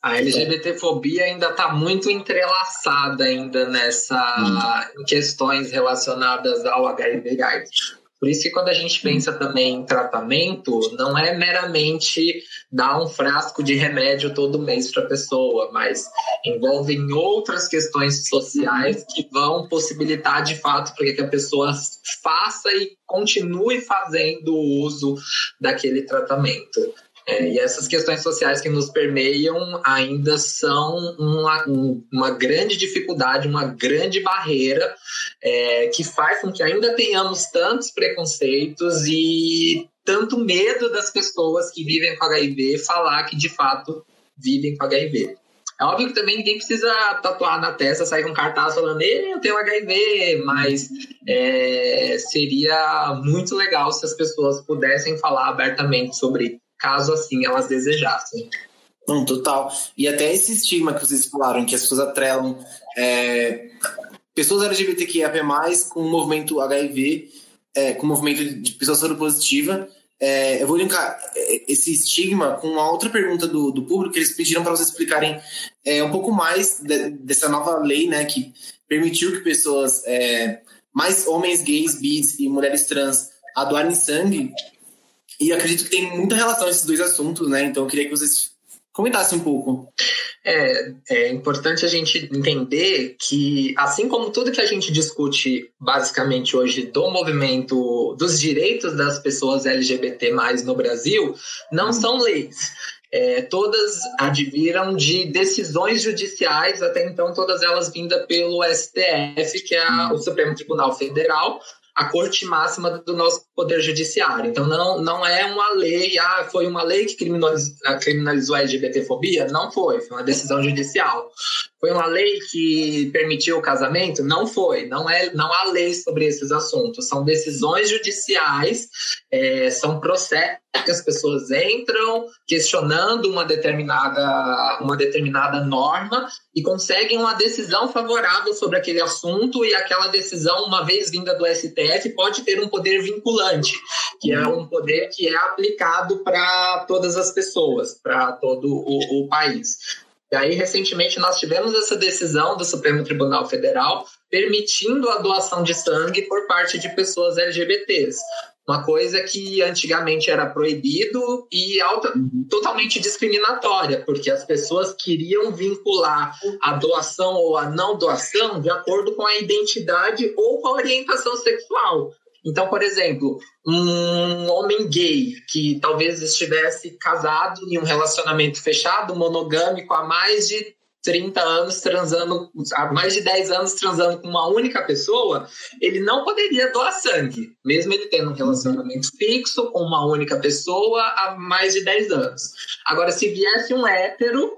A LGBTfobia ainda está muito entrelaçada ainda nessa hum. em questões relacionadas ao HIV AIDS. Por isso que quando a gente pensa também em tratamento, não é meramente dar um frasco de remédio todo mês para a pessoa, mas envolvem outras questões sociais que vão possibilitar de fato para que a pessoa faça e continue fazendo o uso daquele tratamento. É, e essas questões sociais que nos permeiam ainda são uma, uma grande dificuldade, uma grande barreira é, que faz com que ainda tenhamos tantos preconceitos e tanto medo das pessoas que vivem com HIV falar que de fato vivem com HIV. É óbvio que também ninguém precisa tatuar na testa, sair com um cartaz falando, eu tenho HIV, mas é, seria muito legal se as pessoas pudessem falar abertamente sobre caso assim elas desejassem. Não, total. E até esse estigma que vocês falaram, que as pessoas atrelam é, pessoas LGBTQIA+, com o movimento HIV, é, com o movimento de pessoas soropositiva, é, eu vou linkar é, esse estigma com uma outra pergunta do, do público que eles pediram para vocês explicarem é, um pouco mais de, dessa nova lei, né, que permitiu que pessoas, é, mais homens gays, bis e mulheres trans, doarem sangue e acredito que tem muita relação esses dois assuntos, né? Então eu queria que vocês comentassem um pouco. É, é importante a gente entender que, assim como tudo que a gente discute basicamente hoje do movimento dos direitos das pessoas LGBT no Brasil, não são leis. É, todas adviram de decisões judiciais, até então todas elas vindas pelo STF, que é o Supremo Tribunal Federal, a corte máxima do nosso poder judiciário. Então não, não é uma lei, ah, foi uma lei que criminalizou, a LGBTfobia? Não foi, foi uma decisão judicial. Foi uma lei que permitiu o casamento? Não foi, não é, não há lei sobre esses assuntos. São decisões judiciais, é, são processos que as pessoas entram questionando uma determinada, uma determinada norma e conseguem uma decisão favorável sobre aquele assunto e aquela decisão, uma vez vinda do STF, pode ter um poder vinculante, que é um poder que é aplicado para todas as pessoas, para todo o, o país. E aí, recentemente, nós tivemos essa decisão do Supremo Tribunal Federal permitindo a doação de sangue por parte de pessoas LGBTs. Uma coisa que antigamente era proibido e alta, totalmente discriminatória, porque as pessoas queriam vincular a doação ou a não doação de acordo com a identidade ou com a orientação sexual. Então, por exemplo, um homem gay que talvez estivesse casado em um relacionamento fechado, monogâmico, há mais de 30 anos transando, há mais de 10 anos transando com uma única pessoa, ele não poderia doar sangue, mesmo ele tendo um relacionamento fixo com uma única pessoa há mais de 10 anos. Agora, se viesse um hétero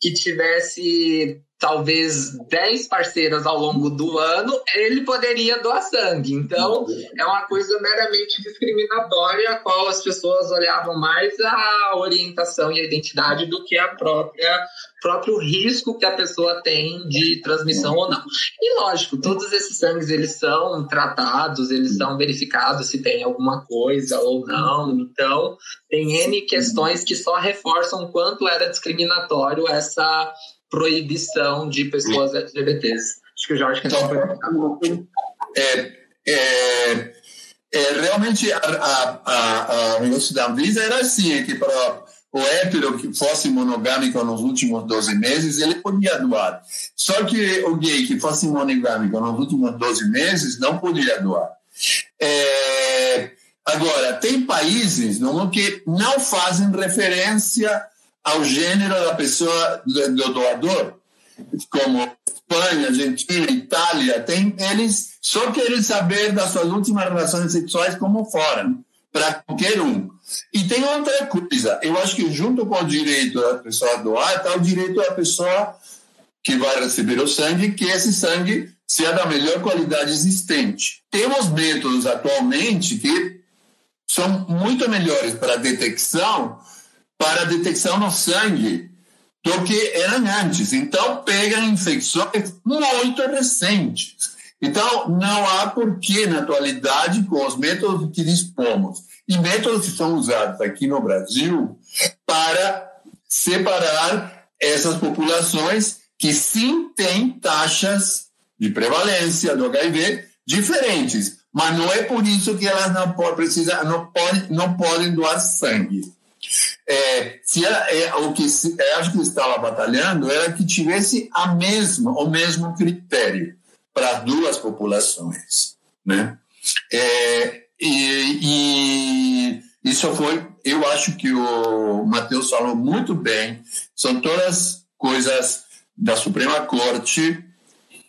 que tivesse talvez 10 parceiras ao longo do ano, ele poderia doar sangue. Então, é uma coisa meramente discriminatória, a qual as pessoas olhavam mais a orientação e a identidade do que a própria próprio risco que a pessoa tem de transmissão ou não. E lógico, todos esses sangues eles são tratados, eles são verificados se tem alguma coisa ou não. Então, tem N questões que só reforçam o quanto era discriminatório essa proibição de pessoas LGBTs. Acho que o Jorge quer é, é, é, realmente a, a, a, a negócio da Anvisa era assim, que para o hétero que fosse monogâmico nos últimos 12 meses, ele podia doar. Só que o gay que fosse monogâmico nos últimos 12 meses não podia doar. É, agora, tem países no que não fazem referência ao gênero da pessoa, do doador, como Espanha, Argentina, Itália, tem, eles só querem saber das suas últimas relações sexuais como foram, para qualquer um. E tem outra coisa, eu acho que junto com o direito da pessoa doar, está o direito da pessoa que vai receber o sangue, que esse sangue seja da melhor qualidade existente. Temos métodos atualmente que são muito melhores para detecção para detecção no sangue do que eram antes. Então, pegam infecções muito recentes. Então, não há porquê, na atualidade, com os métodos que dispomos, e métodos que são usados aqui no Brasil, para separar essas populações que sim têm taxas de prevalência do HIV diferentes, mas não é por isso que elas não podem, precisar, não podem, não podem doar sangue. É, se ela, é, o que se, é, acho que estava batalhando era que tivesse a mesma, o mesmo critério para as duas populações, né? É, e, e, isso foi, eu acho que o Matheus falou muito bem, são todas coisas da Suprema Corte.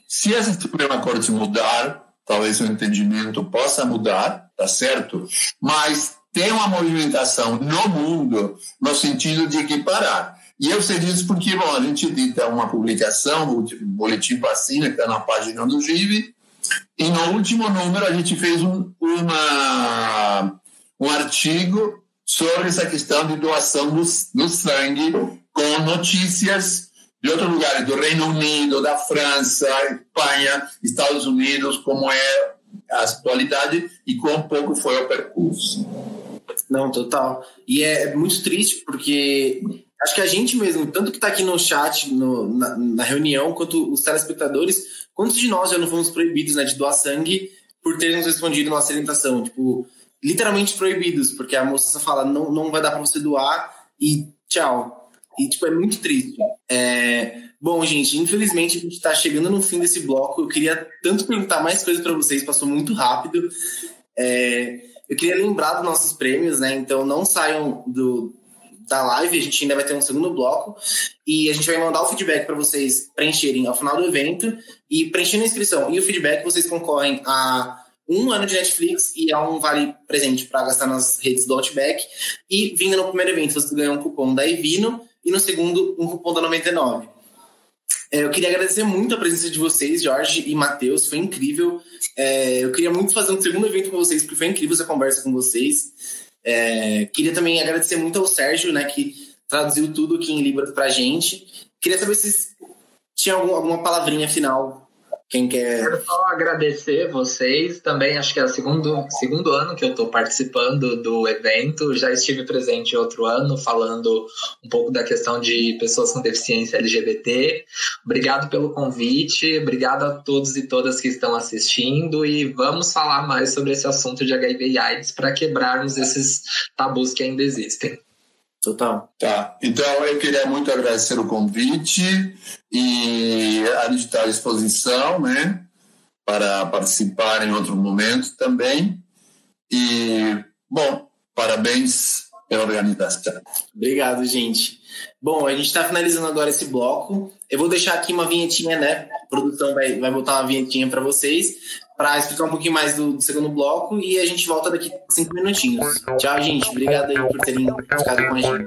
Se a Suprema Corte mudar, talvez o entendimento possa mudar, tá certo? Mas tem uma movimentação no mundo no sentido de equiparar. E eu sei disso porque, bom, a gente edita uma publicação, o Boletim Vacina, que está na página do GIV, e no último número a gente fez um, uma, um artigo sobre essa questão de doação do, do sangue, com notícias de outros lugares, do Reino Unido, da França, Espanha, Estados Unidos, como é a atualidade e quão pouco foi o percurso. Não, total. E é muito triste porque acho que a gente mesmo, tanto que está aqui no chat, no, na, na, reunião, quanto os telespectadores, quantos de nós já não fomos proibidos né, de doar sangue por termos respondido nossa orientação? Tipo, literalmente proibidos, porque a moça fala, não, não vai dar para você doar e tchau. E, tipo, é muito triste. É... Bom, gente, infelizmente a gente está chegando no fim desse bloco. Eu queria tanto perguntar mais coisas para vocês, passou muito rápido. É... Eu queria lembrar dos nossos prêmios, né? Então não saiam do, da live, a gente ainda vai ter um segundo bloco e a gente vai mandar o feedback para vocês preencherem ao final do evento e preenchendo a inscrição e o feedback vocês concorrem a um ano de Netflix e a um vale presente para gastar nas redes do Outback e vindo no primeiro evento você ganha um cupom da Evino e no segundo um cupom da 99. É, eu queria agradecer muito a presença de vocês, Jorge e Matheus, foi incrível. É, eu queria muito fazer um segundo evento com vocês, porque foi incrível essa conversa com vocês. É, queria também agradecer muito ao Sérgio, né, que traduziu tudo aqui em Libras pra gente. Queria saber se tinha algum, alguma palavrinha final Quem quer. Quero só agradecer vocês. Também acho que é o segundo, segundo ano que eu estou participando do evento. Já estive presente outro ano falando um pouco da questão de pessoas com deficiência LGBT. Obrigado pelo convite. Obrigado a todos e todas que estão assistindo. E vamos falar mais sobre esse assunto de HIV e AIDS para quebrarmos esses tabus que ainda existem. Total. Tá. Então, eu queria muito agradecer o convite e a gente está à disposição, né, para participar em outro momento também. E, bom, parabéns pela organização. Obrigado, gente. Bom, a gente está finalizando agora esse bloco. Eu vou deixar aqui uma vinhetinha, né? A produção vai, vai botar uma vinhetinha para vocês para explicar um pouquinho mais do, do, segundo bloco e a gente volta daqui cinco minutinhos. Tchau, gente. Obrigado aí por terem ficado com a gente.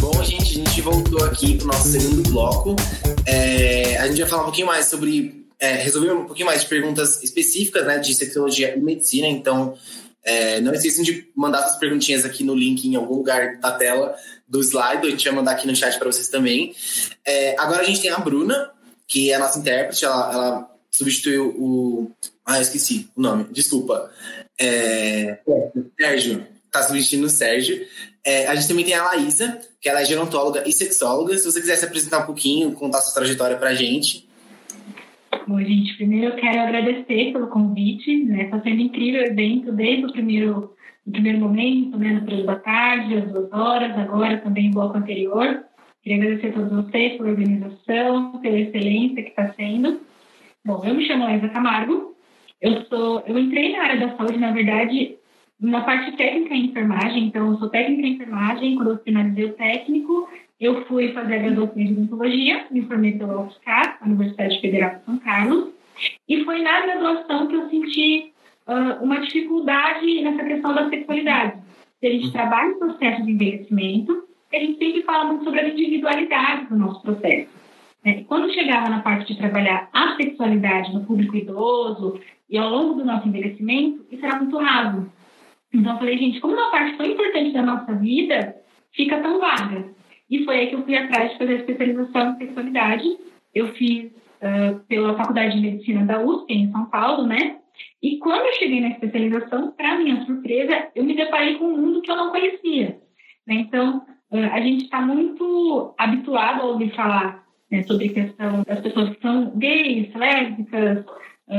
Bom, gente, a gente voltou aqui para o nosso segundo bloco. É, a gente vai falar um pouquinho mais sobre. É, resolver um pouquinho mais de perguntas específicas né, de sexologia e medicina. Então, é, não esqueçam de mandar suas perguntinhas aqui no link em algum lugar da tela do slide, a gente vai mandar aqui no chat para vocês também. É, agora a gente tem a Bruna, que é a nossa intérprete, ela, ela substituiu o. Ah, eu esqueci o nome, desculpa. É, Sérgio, tá substituindo o Sérgio. É, a gente também tem a Laísa, que ela é gerontóloga e sexóloga. Se você quiser se apresentar um pouquinho, contar sua trajetória pra gente. Bom, gente, primeiro eu quero agradecer pelo convite, né? Está sendo incrível o evento desde o primeiro no primeiro momento, né, no período tarde, às duas horas, agora também no bloco anterior. Queria agradecer a todos vocês pela organização, pela excelência que está sendo. Bom, eu me chamo Laísa Camargo. Eu sou, eu entrei na área da saúde, na verdade, na parte técnica em enfermagem. Então, eu sou técnica em enfermagem. Quando eu finalizei o técnico, eu fui fazer a graduação em odontologia, me formei pela UFSCar, Universidade Federal de São Carlos. E foi na graduação que eu senti uh, uma dificuldade nessa questão da sexualidade. Se a gente trabalha no processo de envelhecimento, a gente sempre fala muito sobre a individualidade do nosso processo. Né? Quando chegava na parte de trabalhar a sexualidade no público idoso e ao longo do nosso envelhecimento, isso era muito raso. Então eu falei, gente, como uma parte tão importante da nossa vida fica tão vaga? E foi aí que eu fui atrás de fazer a especialização em sexualidade. Eu fiz uh, pela Faculdade de Medicina da USP, em São Paulo, né? E quando eu cheguei na especialização, para minha surpresa, eu me deparei com um mundo que eu não conhecia. Né? Então, a gente está muito habituado a ouvir falar né, sobre a questão das pessoas que são gays, lésbicas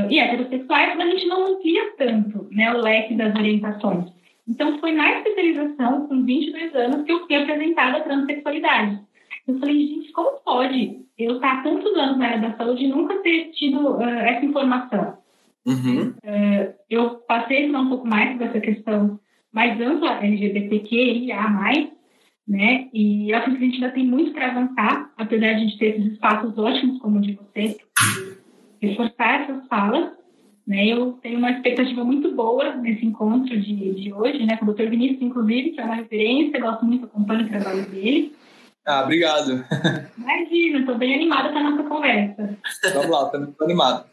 e heterossexuais, mas a gente não ouvia tanto né, o leque das orientações. Então, foi na especialização, com 22 anos, que eu fui apresentada a transexualidade. Eu falei, gente, como pode eu estar há tantos anos na área da saúde e nunca ter tido uh, essa informação? Uhum. Uh, eu passei a falar um pouco mais sobre essa questão mais ampla LGBTQIA+, né? E eu acredito que a gente ainda tem muito para avançar, apesar de a gente ter esses espaços ótimos como o de vocês, reforçar essas falas. Né? Eu tenho uma expectativa muito boa nesse encontro de, de hoje, né? Com o Dr. Vinícius, inclusive, que é uma referência, gosto muito, acompanho o trabalho dele. Ah, obrigado. Imagina, estou bem animada com a nossa conversa. Vamos lá, estou animado.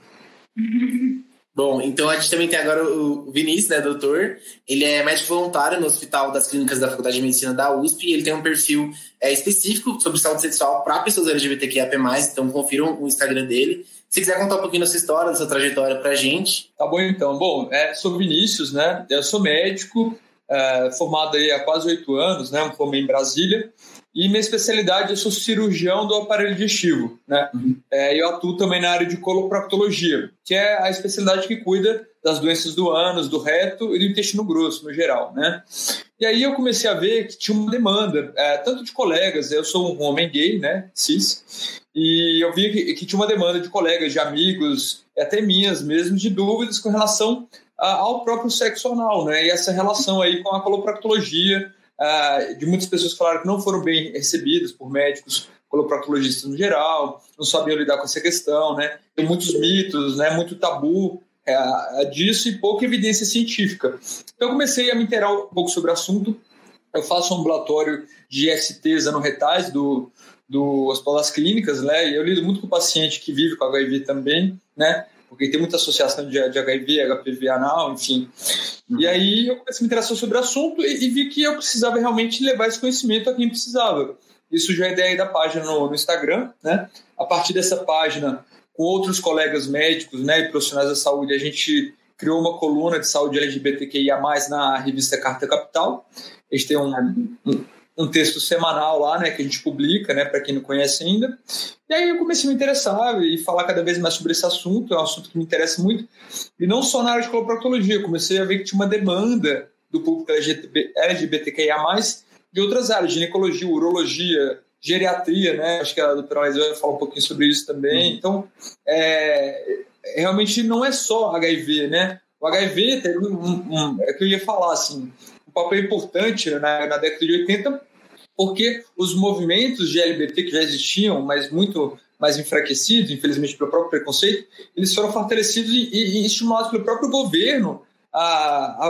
Bom, então a gente também tem agora o Vinícius, né, doutor. Ele é médico voluntário no Hospital das Clínicas da Faculdade de Medicina da USP e ele tem um perfil é, específico sobre saúde sexual para pessoas LGBTQIA+, então confiram o Instagram dele. Se quiser contar um pouquinho da sua história, da sua trajetória para a gente. Tá bom, então. Bom, é, sou Vinícius, né, eu sou médico, é, formado aí há quase oito anos, né, me formei em Brasília. E minha especialidade, eu sou cirurgião do aparelho digestivo, né? Uhum. É, eu atuo também na área de coloproctologia, que é a especialidade que cuida das doenças do ânus, do reto e do intestino grosso, no geral, né? E aí eu comecei a ver que tinha uma demanda, é, tanto de colegas, eu sou um homem gay, né, cis, e eu vi que, que tinha uma demanda de colegas, de amigos, até minhas mesmo, de dúvidas com relação a, ao próprio sexo anal, né? E essa relação aí com a coloproctologia, uh, de muitas pessoas que falaram que não foram bem recebidas por médicos, coloproctologistas no geral, não sabiam lidar com essa questão, né? Tem muitos mitos, né? Muito tabu uh, disso e pouca evidência científica. Então eu comecei a me inteirar um pouco sobre o assunto. Eu faço um ambulatório de STs anorretais do, do Hospital das Clínicas, né? E eu lido muito com o paciente que vive com HIV também, né? Porque tem muita associação de, de HIV, HPV anal, enfim. Uhum. E aí eu comecei a me interessar sobre o assunto e, e, vi que eu precisava realmente levar esse conhecimento a quem precisava. Isso já é a ideia da página no, no Instagram, né? A partir dessa página, com outros colegas médicos né, e profissionais da saúde, a gente criou uma coluna de saúde LGBTQIA+, na revista Carta Capital. A gente tem um, um, um texto semanal lá, né, que a gente publica, né, para quem não conhece ainda. E aí eu comecei a me interessar e falar cada vez mais sobre esse assunto, é um assunto que me interessa muito. E não só na área de coloproctologia, comecei a ver que tinha uma demanda do público LGBTQIA+, de outras áreas, ginecologia, urologia, geriatria, né? Acho que a doutora Laís vai falar um pouquinho sobre isso também. Uhum. Então, é, realmente não é só HIV, né? O HIV teve um, um, é que eu ia falar assim, papel importante na, na década de 80, porque os movimentos de LGBT que já existiam, mas muito mais enfraquecidos, infelizmente pelo próprio preconceito, eles foram fortalecidos e, e, e estimulados pelo próprio governo a, a,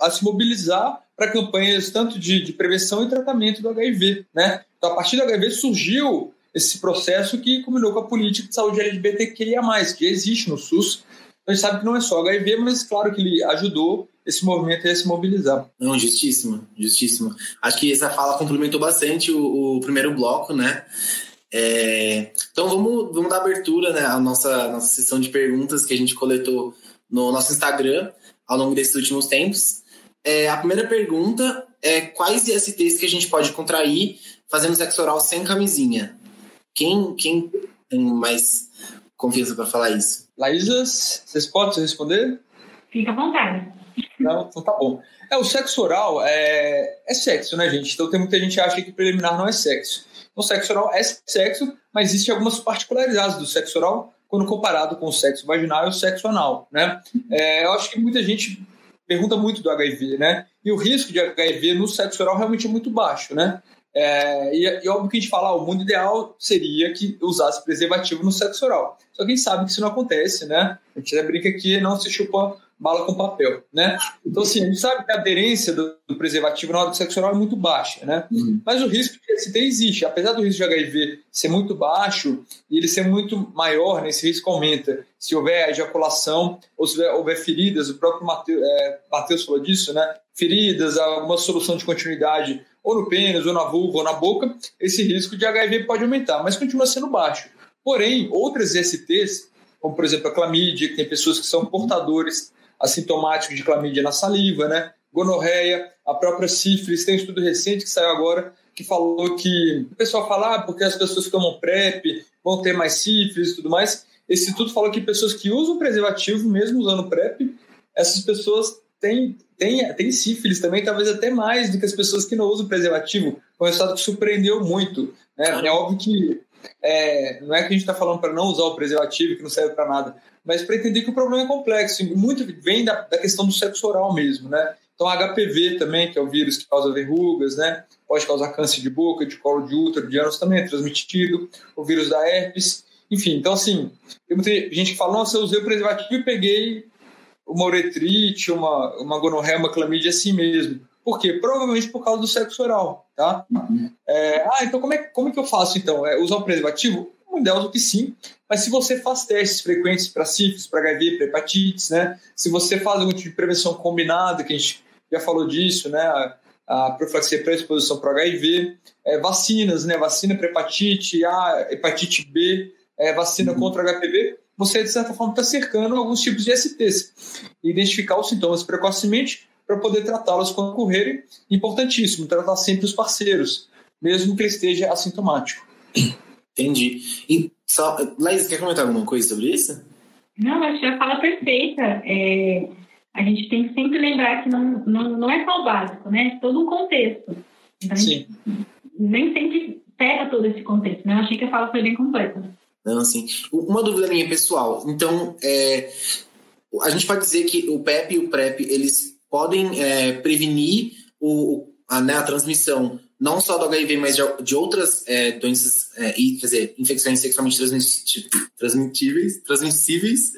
a, a se mobilizar para campanhas tanto de, de, prevenção e tratamento do HIV. Né? Então, a partir do HIV surgiu esse processo que combinou com a política de saúde LGBTQIA+, que existe no SUS. Então, a gente sabe que não é só HIV, mas claro que ele ajudou esse movimento a se mobilizar. Não, justíssimo, justíssimo. Acho que essa fala complementou bastante o, o primeiro bloco, né? É, então vamos, vamos dar abertura né, à nossa, nossa sessão de perguntas que a gente coletou no nosso Instagram ao longo desses últimos tempos. É, a primeira pergunta é quais ISTs que a gente pode contrair fazendo sexo oral sem camisinha? Quem, quem tem mais confiança para falar isso? Laísa, vocês podem responder? Fica à vontade. Não, então tá bom. É, o sexo oral é, é sexo, né, gente? Então tem muita gente que acha que preliminar não é sexo. Então, o sexo oral é sexo, mas existem algumas particularidades do sexo oral quando comparado com o sexo vaginal e o sexo anal, né? É, eu acho que muita gente pergunta muito do HIV, né? E o risco de HIV no sexo oral realmente é muito baixo, né? É, e, e óbvio que a gente fala, ah, o mundo ideal seria que usasse preservativo no sexo oral. Só que a gente sabe que isso não acontece, né? A gente até brinca que não se chupa bala com papel, né? Então, assim, a gente sabe que a aderência do, do preservativo na hora do sexo oral é muito baixa, né? Uhum. Mas o risco de ST existe. Apesar do risco de HIV ser muito baixo e ele ser muito maior, né, esse risco aumenta se houver ejaculação ou se houver, houver feridas, o próprio Mateus, é, falou disso, né? Feridas, alguma solução de continuidade ou no pênis, ou na vulva, ou na boca, esse risco de HIV pode aumentar, mas continua sendo baixo. Porém, outras STs, como por exemplo a clamídia, que tem pessoas que são portadores assintomáticos de clamídia na saliva, né? Gonorreia, a própria sífilis, tem um estudo recente que saiu agora que falou que o pessoal fala ah, porque as pessoas que tomam PrEP vão ter mais sífilis e tudo mais. Esse estudo falou que pessoas que usam preservativo, mesmo usando PrEP, essas pessoas têm, têm, têm sífilis também, talvez até mais do que as pessoas que não usam preservativo. Foi um resultado que surpreendeu muito. Né? É óbvio que é, não é que a gente está falando para não usar o preservativo, que não serve para nada, mas para entender que o problema é complexo e muito vem da, da questão do sexo oral mesmo, né? Então, HPV também, que é o vírus que causa verrugas, né? Pode causar câncer de boca, de colo de útero, de ânus também é transmitido, o vírus da herpes. Enfim, então, assim, tem muita gente que fala, nossa, eu usei o preservativo e peguei uma uretrite, uma, uma gonorreia, uma clamídia assim mesmo. Por quê? Provavelmente por causa do sexo oral, tá? Uhum. É, ah, então como é, como é que eu faço, então? É usar o preservativo? O ideal é que sim, mas se você faz testes frequentes para sífilis, para HIV, para hepatites, né? Se você faz algum tipo de prevenção combinada, que a gente já falou disso, né? A, a profilaxia pré-exposição para HIV, é, vacinas, né? Vacina para hepatite A, hepatite B, é, vacina uhum. contra HPV, você, de certa forma, está cercando alguns tipos de STs. Identificar os sintomas precocemente para poder tratá-los quando ocorrerem. Importantíssimo, tratar sempre os parceiros, mesmo que ele esteja assintomático. Entendi. E só, Laís, quer comentar alguma coisa sobre isso? Não, acho que a fala perfeita. É, a gente tem que sempre lembrar que não, não, não é só o básico, né? É todo um contexto. Então, Sim. nem sempre pega todo esse contexto, né? Eu achei que a fala foi bem completa. Não, assim, uma dúvida minha pessoal. Então, é, a gente pode dizer que o PEP e o PrEP, eles podem é, prevenir o, a, né, a transmissão não só do HIV, mas de, de outras é, doenças, é, e, quer dizer, infecções sexualmente transmitíveis, transmissíveis,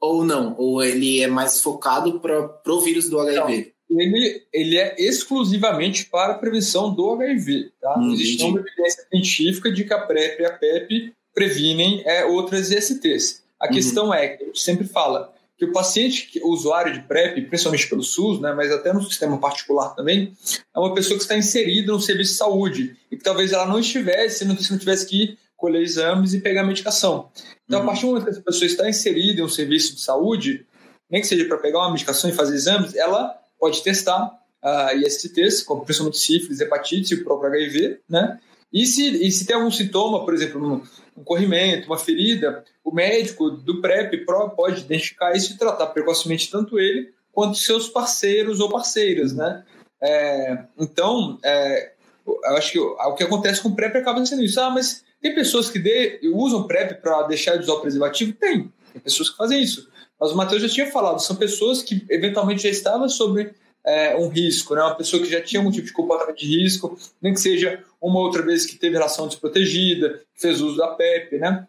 ou não? Ou ele é mais focado para o vírus do HIV? Não, ele, ele é exclusivamente para a prevenção do HIV. Tá? Hum, Existe uma evidência científica de que a PrEP e a PEP previnem é, outras ISTs. A uhum. questão é, que a gente sempre fala, que o paciente, o usuário de PrEP, principalmente pelo SUS, né, mas até no sistema particular também, é uma pessoa que está inserida no serviço de saúde e que talvez ela não estivesse, se não tivesse que colher exames e pegar medicação. Então, uhum. a partir do momento que essa pessoa está inserida em um serviço de saúde, nem que seja para pegar uma medicação e fazer exames, ela pode testar uh, ISTs, como principalmente sífilis, hepatite e o próprio HIV, né? E se, e se tem algum sintoma, por exemplo, um, corrimento, uma ferida, o médico do PrEP pode identificar isso e tratar precocemente tanto ele quanto seus parceiros ou parceiras, né? É, então, é, eu acho que o que acontece com o PrEP acaba sendo isso. Ah, mas tem pessoas que de, usam PrEP para deixar de usar o preservativo? Tem. Tem pessoas que fazem isso. Mas o Matheus já tinha falado, são pessoas que eventualmente já estavam sobre é, um risco, né? uma pessoa que já tinha algum tipo de comportamento de risco, nem que seja uma outra vez que teve relação desprotegida, fez uso da PEP, né?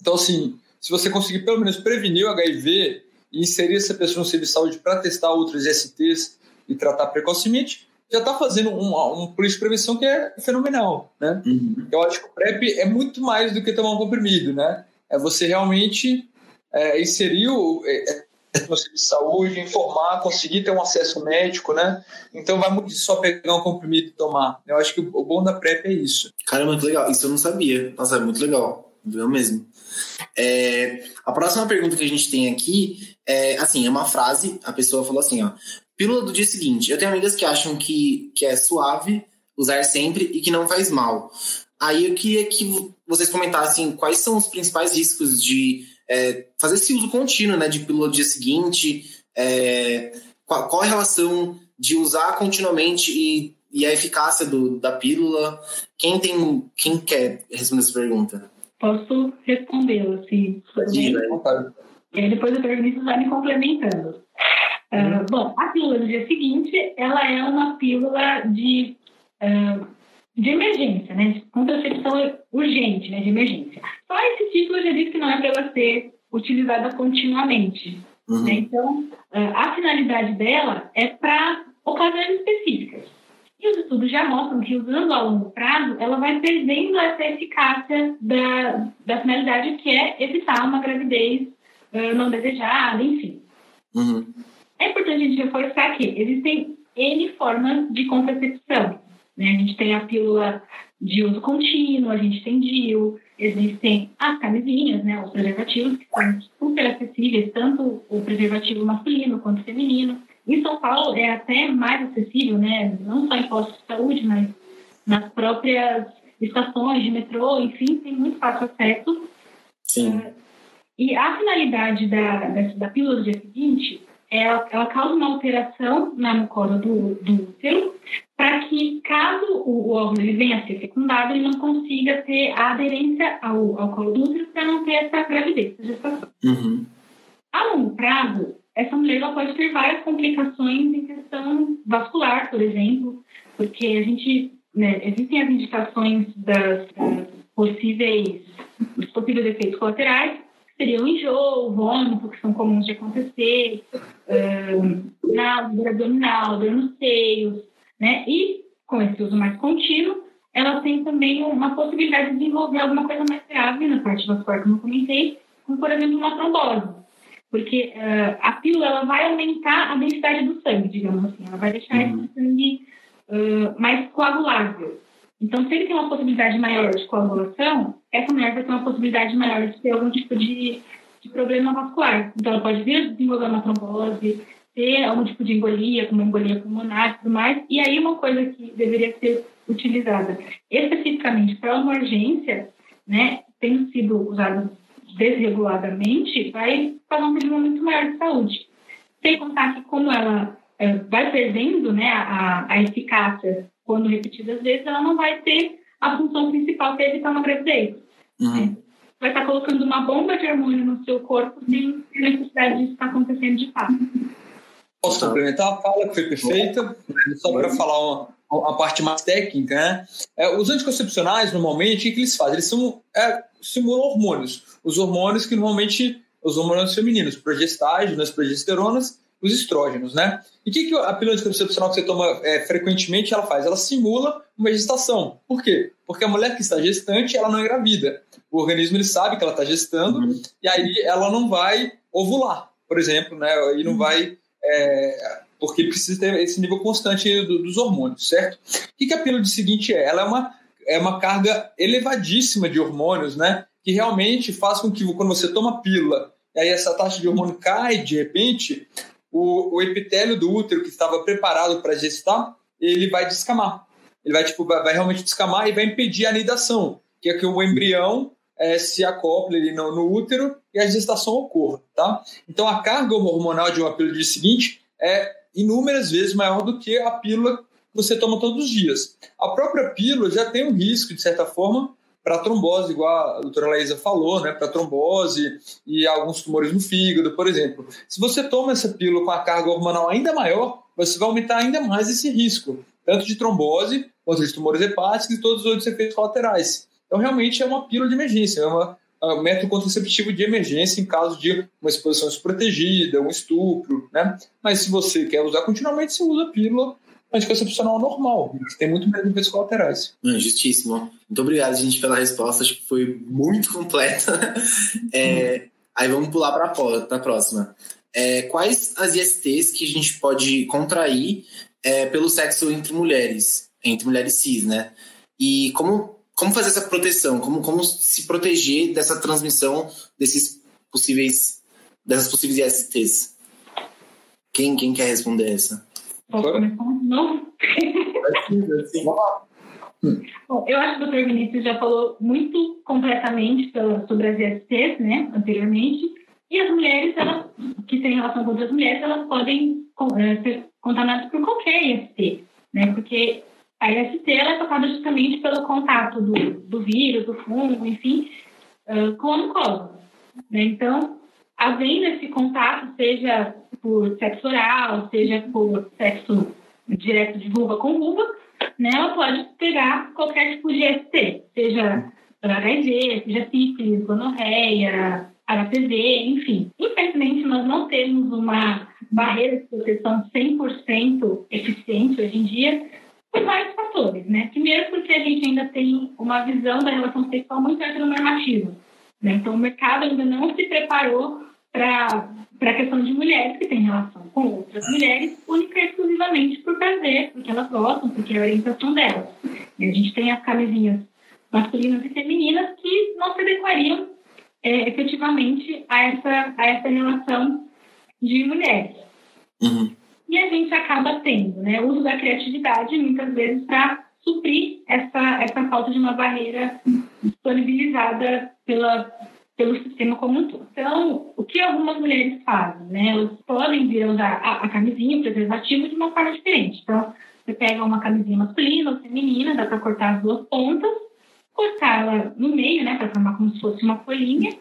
Então, assim, se você conseguir pelo menos prevenir o HIV e inserir essa pessoa no serviço de saúde para testar outros STs e tratar precocemente, já está fazendo um, um político de prevenção que é fenomenal, né? Uhum. Eu acho que o PrEP é muito mais do que tomar um comprimido, né? É você realmente é, inserir o, é, serviço de saúde, informar, conseguir ter um acesso médico, né? Então vai muito só pegar um comprimido e tomar. Eu acho que o bom da PrEP é isso. Caramba, que legal. Isso eu não sabia. Nossa, é muito legal. Viu mesmo. É, a próxima pergunta que a gente tem aqui é assim, é uma frase, a pessoa falou assim, ó. Pílula do dia seguinte. Eu tenho amigas que acham que, que é suave usar sempre e que não faz mal. Aí eu queria que vocês comentassem quais são os principais riscos de é, fazer esse uso contínuo né, de pílula do dia seguinte, é, qual, qual, a relação de usar continuamente e, e a eficácia do, da pílula? Quem tem, quem quer responder essa pergunta? Posso respondê-la, se Pode E depois o Bernice vai me complementando. Uh, bom, a pílula do dia seguinte, ela é uma pílula de, uh, de emergência, né? Contracepção urgente, né? De emergência. Só esse título já diz que não é para ela ser utilizada continuamente. Uhum. Né? Então, uh, a finalidade dela é para ocasiões específicas. E os estudos já mostram que, usando a longo prazo, ela vai perdendo essa eficácia da, da finalidade que é evitar uma gravidez não desejada, enfim. Uhum. É importante a gente reforçar que existem N formas de contracepção. Né? A gente tem a pílula de uso contínuo, a gente tem DIU, existem as camisinhas, né, os preservativos, que são super acessíveis, tanto o preservativo masculino quanto feminino. Em São Paulo é até mais acessível, né, não só em postos de saúde, mas nas próprias estações de metrô, enfim, tem muito fácil acesso. Sim. E a finalidade da, da, da pílula do dia seguinte ela, ela causa uma alteração na mucosa do, do útero para que, caso o, o óvulo ele venha a ser fecundado, ele não consiga ter a aderência ao, ao colo do útero para não ter essa gravidez, essa gestação. Uhum. A longo prazo, essa mulher ela pode ter várias complicações em questão vascular, por exemplo, porque a gente, né, existem as indicações das, das possíveis, dos possíveis efeitos colaterais, seria o enjoo, vômito, que são comuns de acontecer, uh, náusea abdominal, dor nos seios, né? E com esse uso mais contínuo, ela tem também uma possibilidade de desenvolver alguma coisa mais grave na parte vascular, como eu comentei, como por exemplo uma trombose. Porque uh, a pílula ela vai aumentar a densidade do sangue, digamos assim, ela vai deixar uhum. esse sangue uh, mais coagulável. Então, se ele tem uma possibilidade maior de coagulação, essa mulher vai ter uma possibilidade maior de ter algum tipo de, de problema vascular. Então, ela pode vir a desenvolver uma trombose, ter algum tipo de embolia, como embolia pulmonar e tudo mais. E aí, uma coisa que deveria ser utilizada especificamente para uma urgência, né, tendo sido usada desreguladamente, vai fazer um problema muito maior de saúde. Sem contar que, como ela é, vai perdendo né, a, a eficácia quando repetidas vezes, ela não vai ter a função principal que é evitar uma gravidez. Uhum. É. Vai estar colocando uma bomba de hormônio no seu corpo sem necessidade disso estar acontecendo de fato. Posso complementar a fala que foi perfeita? Só para falar uma, uma, parte mais técnica, né? É, os anticoncepcionais, normalmente, o que eles fazem? Eles são, é, simulam hormônios. Os hormônios que normalmente, os hormônios femininos, progestágenas, progesteronas, os estrógenos, né? E o que, que a pílula anticoncepcional que você toma é, frequentemente ela faz? Ela simula uma gestação. Por quê? Porque a mulher que está gestante, ela não engravida. O organismo ele sabe que ela está gestando uhum. e aí ela não vai ovular, por exemplo, né? E não uhum. vai é, porque precisa ter esse nível constante do, dos hormônios, certo? O que, que a pílula seguinte é? Ela é uma, é uma carga elevadíssima de hormônios, né? Que realmente faz com que quando você toma pílula e aí essa taxa de hormônio cai de repente, o, o epitélio do útero que estava preparado para gestar, ele vai descamar. Ele vai, tipo, vai, vai, realmente descamar e vai impedir a anidação, que é que o embrião é, se acople ali no, no, útero e a gestação ocorra, tá? Então a carga hormonal de uma pílula de seguinte é inúmeras vezes maior do que a pílula que você toma todos os dias. A própria pílula já tem um risco, de certa forma, para trombose, igual a doutora Laísa falou, né, para trombose e alguns tumores no fígado, por exemplo. Se você toma essa pílula com a carga hormonal ainda maior, você vai aumentar ainda mais esse risco, tanto de trombose quanto de tumores hepáticos e todos os outros efeitos colaterais. Então, realmente é uma pílula de emergência, é uma um método contraceptivo de emergência em caso de uma exposição desprotegida, um estupro, né? Mas se você quer usar continuamente, você usa a pílula anticoncepcional normal, tem muito menos efeitos colaterais. justíssimo. Muito obrigado, gente, pela resposta. Acho que foi muito completa. É, aí vamos pular para a próxima. É, quais as ISTs que a gente pode contrair é, pelo sexo entre mulheres, entre mulheres cis, né? E como como fazer essa proteção? Como, como se proteger dessa transmissão desses possíveis, dessas possíveis ISTs? Quem, quem quer responder essa? Posso começar? Não? Bom, eu acho que o Dr. Vinícius já falou muito completamente sobre as ISTs, né, anteriormente. E as mulheres, elas, que têm relação com outras mulheres, elas podem eh, ser contaminadas por qualquer IST, né? Porque a IST é tocada justamente pelo contato do, do vírus, do fungo, enfim, uh, com a mucosa. Né? Então, havendo esse contato, seja por sexo oral, seja por sexo direto de vulva com vulva, né, ela pode pegar qualquer tipo de ST, seja HIV, seja sífilis, gonorreia, HPV, enfim. Infelizmente, nós não temos uma barreira de proteção 100% eficiente hoje em dia, por vários fatores, né? Primeiro porque a gente ainda tem uma visão da relação sexual muito heteronormativa, né? Então o mercado ainda não se preparou para a questão de mulheres que têm relação com outras mulheres única e exclusivamente por prazer, porque elas gostam, porque é a orientação delas. E a gente tem as camisinhas masculinas e femininas que não se adequariam é, efetivamente a essa, a essa relação de mulheres. Uhum e a gente acaba tendo né, uso da criatividade, muitas vezes, para suprir essa, essa falta de uma barreira disponibilizada pela, pelo sistema como um todo. Então, o que algumas mulheres fazem? Né? Elas podem vir usar a, a camisinha, o preservativo, de uma forma diferente. Então, você pega uma camisinha masculina ou feminina, dá para cortar as duas pontas, cortá-la no meio, né, para formar como se fosse uma folhinha,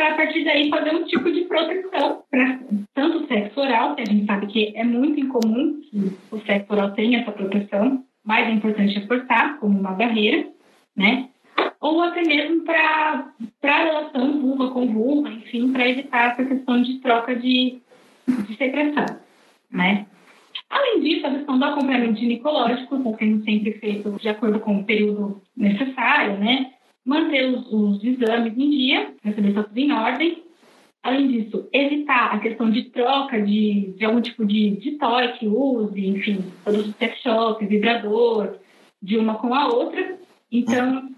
para a partir daí fazer um tipo de proteção para tanto o sexo oral, que a gente sabe que é muito incomum que o sexo oral tenha essa proteção, mais é importante cortar como uma barreira, né? Ou até mesmo para a relação vulva com vulva, enfim, para evitar essa questão de troca de, de secreção, né? Além disso, a questão do acompanhamento ginecológico está sendo sempre feito de acordo com o período necessário, né? Manter os, os exames em dia, se está tudo em ordem. Além disso, evitar a questão de troca de, de algum tipo de, de toy que use, enfim, produtos sex shop, vibrador, de uma com a outra. Então,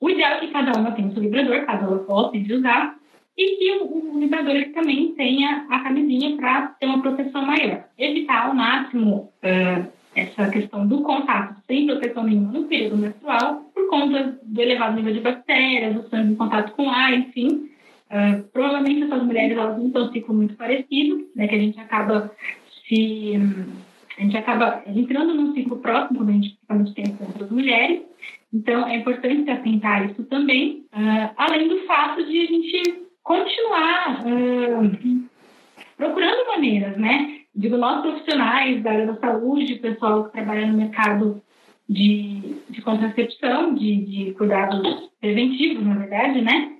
o ideal é que cada uma tenha o seu vibrador, caso ela possa de usar, e que o, o vibrador também tenha a camisinha para ter uma proteção maior. Evitar ao máximo uh, essa questão do contato sem proteção nenhuma no período menstrual, por conta do elevado nível de bactérias, do sangue em contato com ar, enfim. Uh, provavelmente essas mulheres elas não têm um ciclo muito parecido, né, que a gente acaba se a gente acaba entrando num ciclo próximo quando a gente fica muito tempo com outras mulheres. Então é importante se atentar a isso também, uh, além do fato de a gente continuar uh, procurando maneiras, né? Digo nós profissionais da área da saúde, pessoal que trabalha no mercado de, de contracepção, de, de cuidados preventivos, na verdade, né?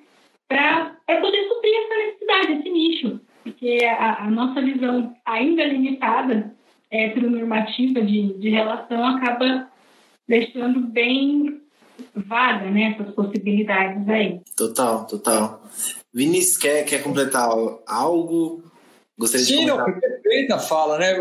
Para poder suprir essa necessidade, esse nicho. Porque a, a nossa visão ainda limitada, heteronormativa de, de relação, acaba deixando bem vaga, né, essas possibilidades aí. Total, total. Vinícius, quer, quer completar algo? Gostaria Sim, de comentar? não, perfeita fala, né?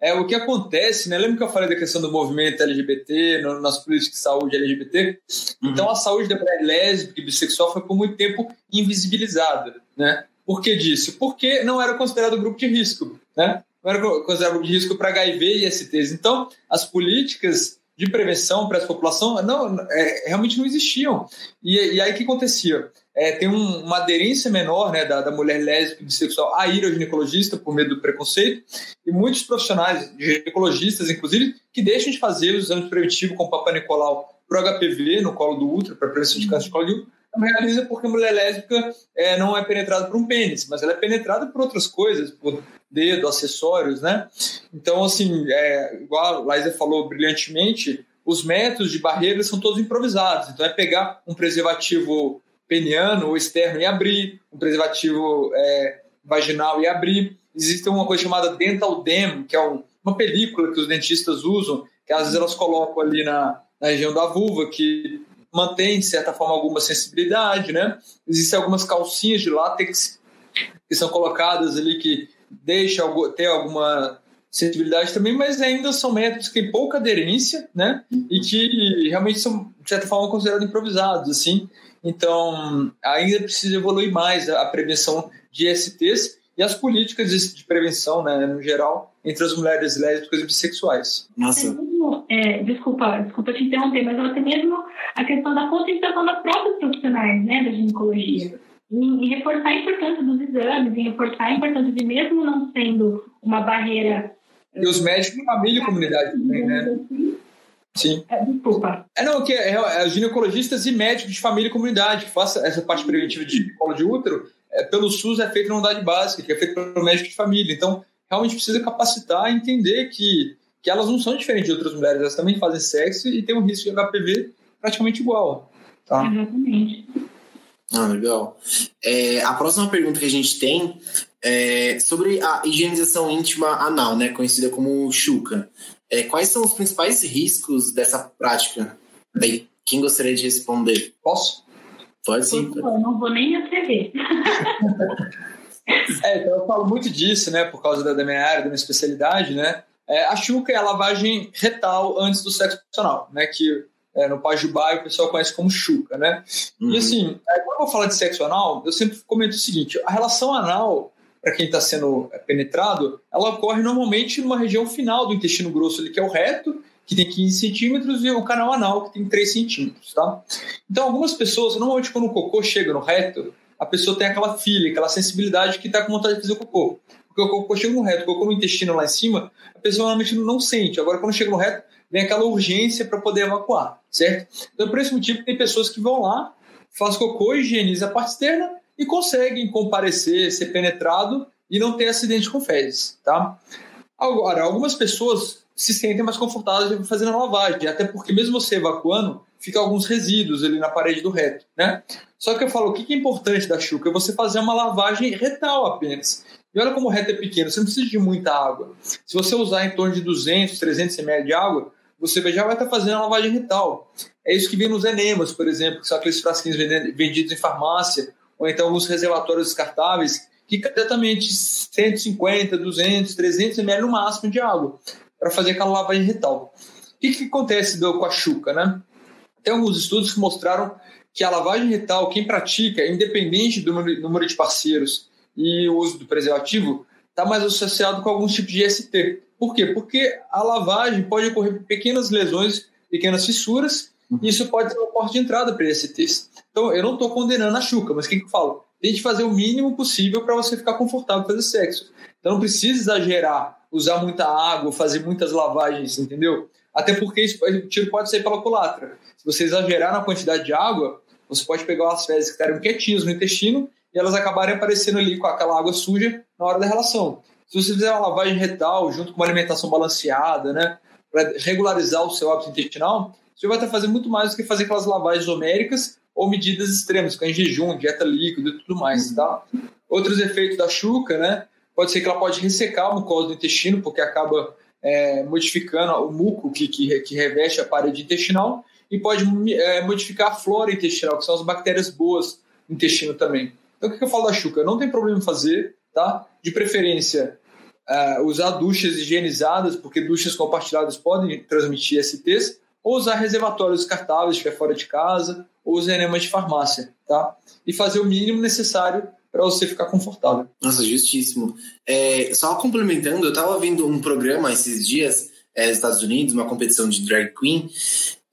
É o que acontece, né? Lembra que eu falei da questão do movimento LGBT, no, nas políticas de saúde LGBT? Uhum. Então, a saúde da mulher lésbica e bissexual foi por muito tempo invisibilizada, né? Por que disso? Porque não era considerado grupo de risco, né? Não era considerado grupo de risco para HIV e STs. Então, as políticas de prevenção para essa população não, é, realmente não existiam. E, e aí o que acontecia? É, tem um, uma aderência menor né, da, da mulher lésbica e bissexual a ir ao ginecologista por medo do preconceito, e muitos profissionais, ginecologistas inclusive, que deixam de fazer os exames preventivos com o Papa Nicolau para o HPV no colo do útero, para prevenção de câncer de colo de útero, realiza porque a mulher lésbica é, não é penetrada por um pênis, mas ela é penetrada por outras coisas, por dedo, acessórios, né? Então, assim, é, igual a Laísa falou brilhantemente, os métodos de barreira são todos improvisados. Então, é pegar um preservativo peniano ou externo e abrir, um preservativo é, vaginal e abrir. Existe uma coisa chamada dental dam, que é um, uma película que os dentistas usam, que às vezes elas colocam ali na, na região da vulva, que mantém, de certa forma, alguma sensibilidade, né? Existem algumas calcinhas de látex que são colocadas ali que deixam ter alguma sensibilidade também, mas ainda são métodos que têm pouca aderência, né? E que realmente são, de certa forma, considerados improvisados, assim. Então, ainda precisa evoluir mais a prevenção de STs e as políticas de prevenção, né, no geral, entre as mulheres lésbicas e bissexuais. Nossa. É, desculpa, desculpa te interromper, mas até mesmo a questão da conscientização das próprios profissionais, né, da ginecologia. Em, em reforçar a importância dos exames, em reforçar a importância de mesmo não sendo uma barreira... E os médicos de família e comunidade também, né? Sim. É, desculpa. É, não, que é, é, ginecologistas e médicos de família e comunidade que façam essa parte preventiva de colo de útero, é, pelo SUS é feito na unidade básica, que é feito pelo médico de família. Então, realmente precisa capacitar e entender que, que elas não são diferentes de outras mulheres, elas também fazem sexo e têm um risco de HPV praticamente igual. Tá? Exatamente. Ah, legal. É, a próxima pergunta que a gente tem é sobre a higienização íntima anal, né, conhecida como chuca. É, quais são os principais riscos dessa prática? Bem, quem gostaria de responder? Posso? Pode sim. Eu não vou nem atrever. é, então eu falo muito disso, né, por causa da, minha área, da minha especialidade, né. É, a chuca é a lavagem retal antes do sexo profissional, né, que é, no Pajubá o pessoal conhece como chuca, né. Uhum. E assim, é, quando eu vou falar de sexo anal, eu sempre comento o seguinte, a relação anal para quem está sendo penetrado, ela ocorre normalmente numa região final do intestino grosso, ali, que é o reto, que tem 15 centímetros, e o canal anal, que tem 3 centímetros. Tá? Então, algumas pessoas, normalmente quando o cocô chega no reto, a pessoa tem aquela filha, aquela sensibilidade que está com vontade de fazer o cocô. Porque o cocô chega no reto, o cocô no intestino lá em cima, a pessoa normalmente não sente. Agora, quando chega no reto, vem aquela urgência para poder evacuar, certo? Então, por esse motivo, tem pessoas que vão lá, faz cocô, higieniza a parte externa e conseguem comparecer, ser penetrado e não ter acidente com fezes, tá? Agora, algumas pessoas se sentem mais confortáveis fazendo a lavagem, até porque mesmo você evacuando, fica alguns resíduos ali na parede do reto, né? Só que eu falo, o que é importante da chuca é você fazer uma lavagem retal apenas. E olha como o reto é pequeno, você não precisa de muita água. Se você usar em torno de 200, 300 ml de água, você já vai estar fazendo a lavagem retal. É isso que vem nos enemas, por exemplo, que são aqueles frasquinhos vendidos em farmácia, ou então alguns reservatórios descartáveis, que diretamente 150, 200, 300 ml no máximo de água, para fazer aquela lavagem retal. O que, que acontece do, com a chuca? Né? Tem alguns estudos que mostraram que a lavagem retal, quem pratica, independente do número de parceiros e o uso do preservativo, está mais associado com alguns tipos de ST. Por quê? Porque a lavagem pode ocorrer pequenas lesões, pequenas fissuras, e isso pode ser uma porta de entrada para STs. Então, eu não estou condenando a chuca, mas o que, que eu falo? Tente fazer o mínimo possível para você ficar confortável fazer sexo. Então, não precisa exagerar, usar muita água, fazer muitas lavagens, entendeu? Até porque isso, o tiro pode sair pela culatra. Se você exagerar na quantidade de água, você pode pegar as fezes que estavam quietinhas no intestino e elas acabarem aparecendo ali com aquela água suja na hora da relação. Se você fizer uma lavagem retal junto com uma alimentação balanceada, né, para regularizar o seu hábito intestinal, você vai estar fazendo muito mais do que fazer aquelas lavagens homéricas ou medidas extremas, com jejum, dieta líquida e tudo mais, tá? Outros efeitos da chuca, né? Pode ser que ela pode ressecar a mucosa do intestino, porque acaba é, modificando o muco que, que, que reveste a parede intestinal, e pode é, modificar a flora intestinal, que são as bactérias boas no intestino também. Então, o que eu falo da chuca? Não tem problema fazer, tá? De preferência, uh, usar duchas higienizadas, porque duchas compartilhadas podem transmitir STs, ou usar reservatórios descartáveis, que é fora de casa, ou usar enemas de farmácia, tá? E fazer o mínimo necessário para você ficar confortável. Nossa, justíssimo. É, só complementando, eu estava vendo um programa esses dias é, nos Estados Unidos, uma competição de drag queen,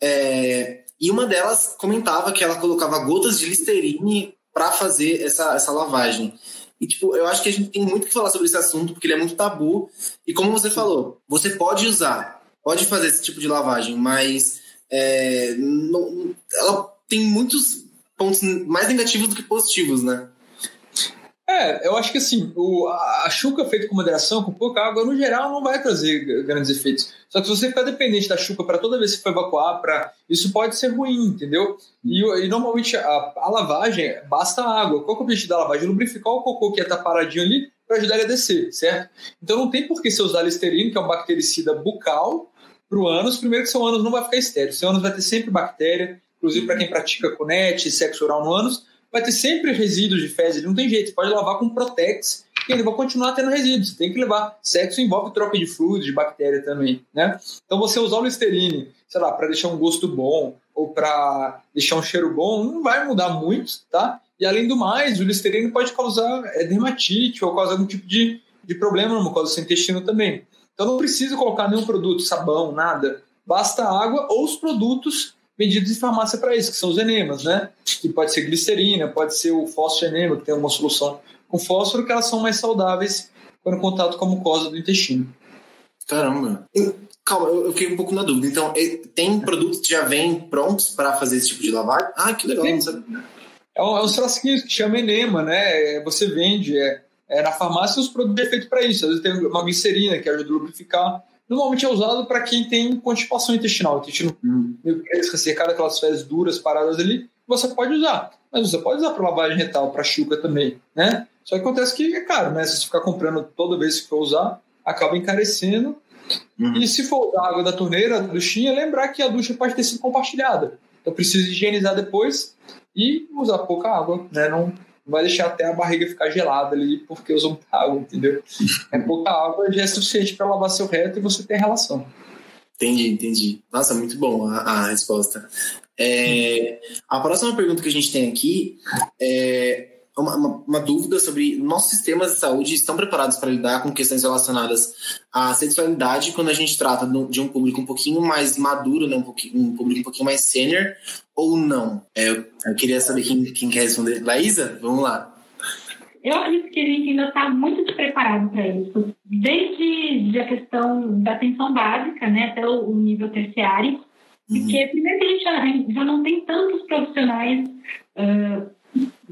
é, e uma delas comentava que ela colocava gotas de Listerine para fazer essa, essa lavagem. E, tipo, eu acho que a gente tem muito que falar sobre esse assunto, porque ele é muito tabu. E como você falou, você pode usar, pode fazer esse tipo de lavagem, mas é, não, ela tem muitos pontos mais negativos do que positivos, né? É, eu acho que assim, o, a, chuca feita com moderação, com pouca água, no geral, não vai trazer grandes efeitos. Só que se você ficar dependente da chuca para toda vez que for evacuar, pra, isso pode ser ruim, entendeu? E, e normalmente a, a, lavagem basta água. Qual é o objetivo da lavagem? Lubrificar o cocô que está paradinho ali para ajudar ele a descer, certo? Então não tem por que você usar listerine, que é um bactericida bucal, para o ânus. Primeiro que seu ânus não vai ficar estéreo. Seu ânus vai ter sempre bactéria, inclusive para quem pratica conete, sexo oral no ânus, vai ter sempre resíduos de fezes, não tem jeito. Você pode lavar com Protex e ele vai continuar tendo resíduos. Tem que levar. Sexo envolve troca de fluidos, de bactéria também, né? Então você usar o Listerine, sei lá, para deixar um gosto bom ou para deixar um cheiro bom, não vai mudar muito, tá? E além do mais, o Listerine pode causar é, dermatite ou causar algum tipo de, de problema no mucosa do seu intestino também. Então não precisa colocar nenhum produto, sabão, nada. Basta água ou os produtos vendidos em farmácia para isso, que são os enemas, né? Que pode ser glicerina, pode ser o fósforo enema, que tem uma solução com fósforo, que elas são mais saudáveis quando em contato com a mucosa do intestino. Caramba. Calma, eu fiquei um pouco na dúvida. Então, tem produtos que já vêm prontos para fazer esse tipo de lavagem? Ah, que legal. É, um, é uns frasquinhos que chama enema, né? É, você vende, é, é na farmácia os produtos é feito para isso. Às vezes tem uma glicerina que ajuda a lubrificar normalmente é usado para quem tem constipação intestinal, intestino hum. meio ressecado, aquelas fezes duras paradas ali, você pode usar. Mas você pode usar para lavagem retal, para chuca também, né? Só que acontece que é caro, né? Se você ficar comprando toda vez que for usar, acaba encarecendo. Uhum. E se for usar água da torneira, da duchinha, lembrar que a ducha pode ter sido compartilhada. Então precisa higienizar depois e usar pouca água, né? Não, vai deixar até a barriga ficar gelada ali porque usou muita água, entendeu? É pouca água já é suficiente para lavar seu reto e você ter relação. Entendi, entendi. Nossa, muito bom a, a resposta. É, a próxima pergunta que a gente tem aqui é uma, uma, uma, dúvida sobre nossos sistemas de saúde estão preparados para lidar com questões relacionadas à sexualidade quando a gente trata de um público um pouquinho mais maduro, né, um, um público um pouquinho mais sênior, ou não? É, eu, eu, queria saber quem, quem quer responder. Laísa, vamos lá. Eu acredito que a gente ainda está muito despreparado para isso. Desde a questão da atenção básica, né, até o, nível terciário. Uhum. Porque, primeiro, que a gente já, já não tem tantos profissionais uh,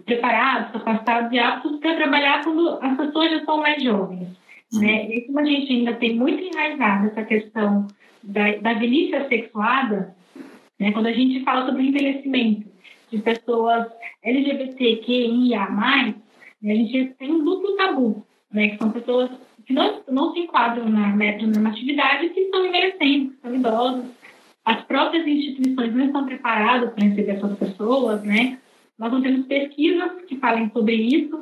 preparados, capacitados e aptos para trabalhar quando as pessoas já são mais jovens. Uhum. Né? E como a gente ainda tem muito enraizada essa questão da, da velhice sexuada, né? Quando a gente fala sobre envelhecimento de pessoas LGBTQIA+, né? a gente tem um duplo tabu, né? que são pessoas que não, não se enquadram na normatividade e que estão envelhecendo, que estão idosas. As próprias instituições não estão preparadas para receber essas pessoas, né? Nós não temos pesquisas que falem sobre isso.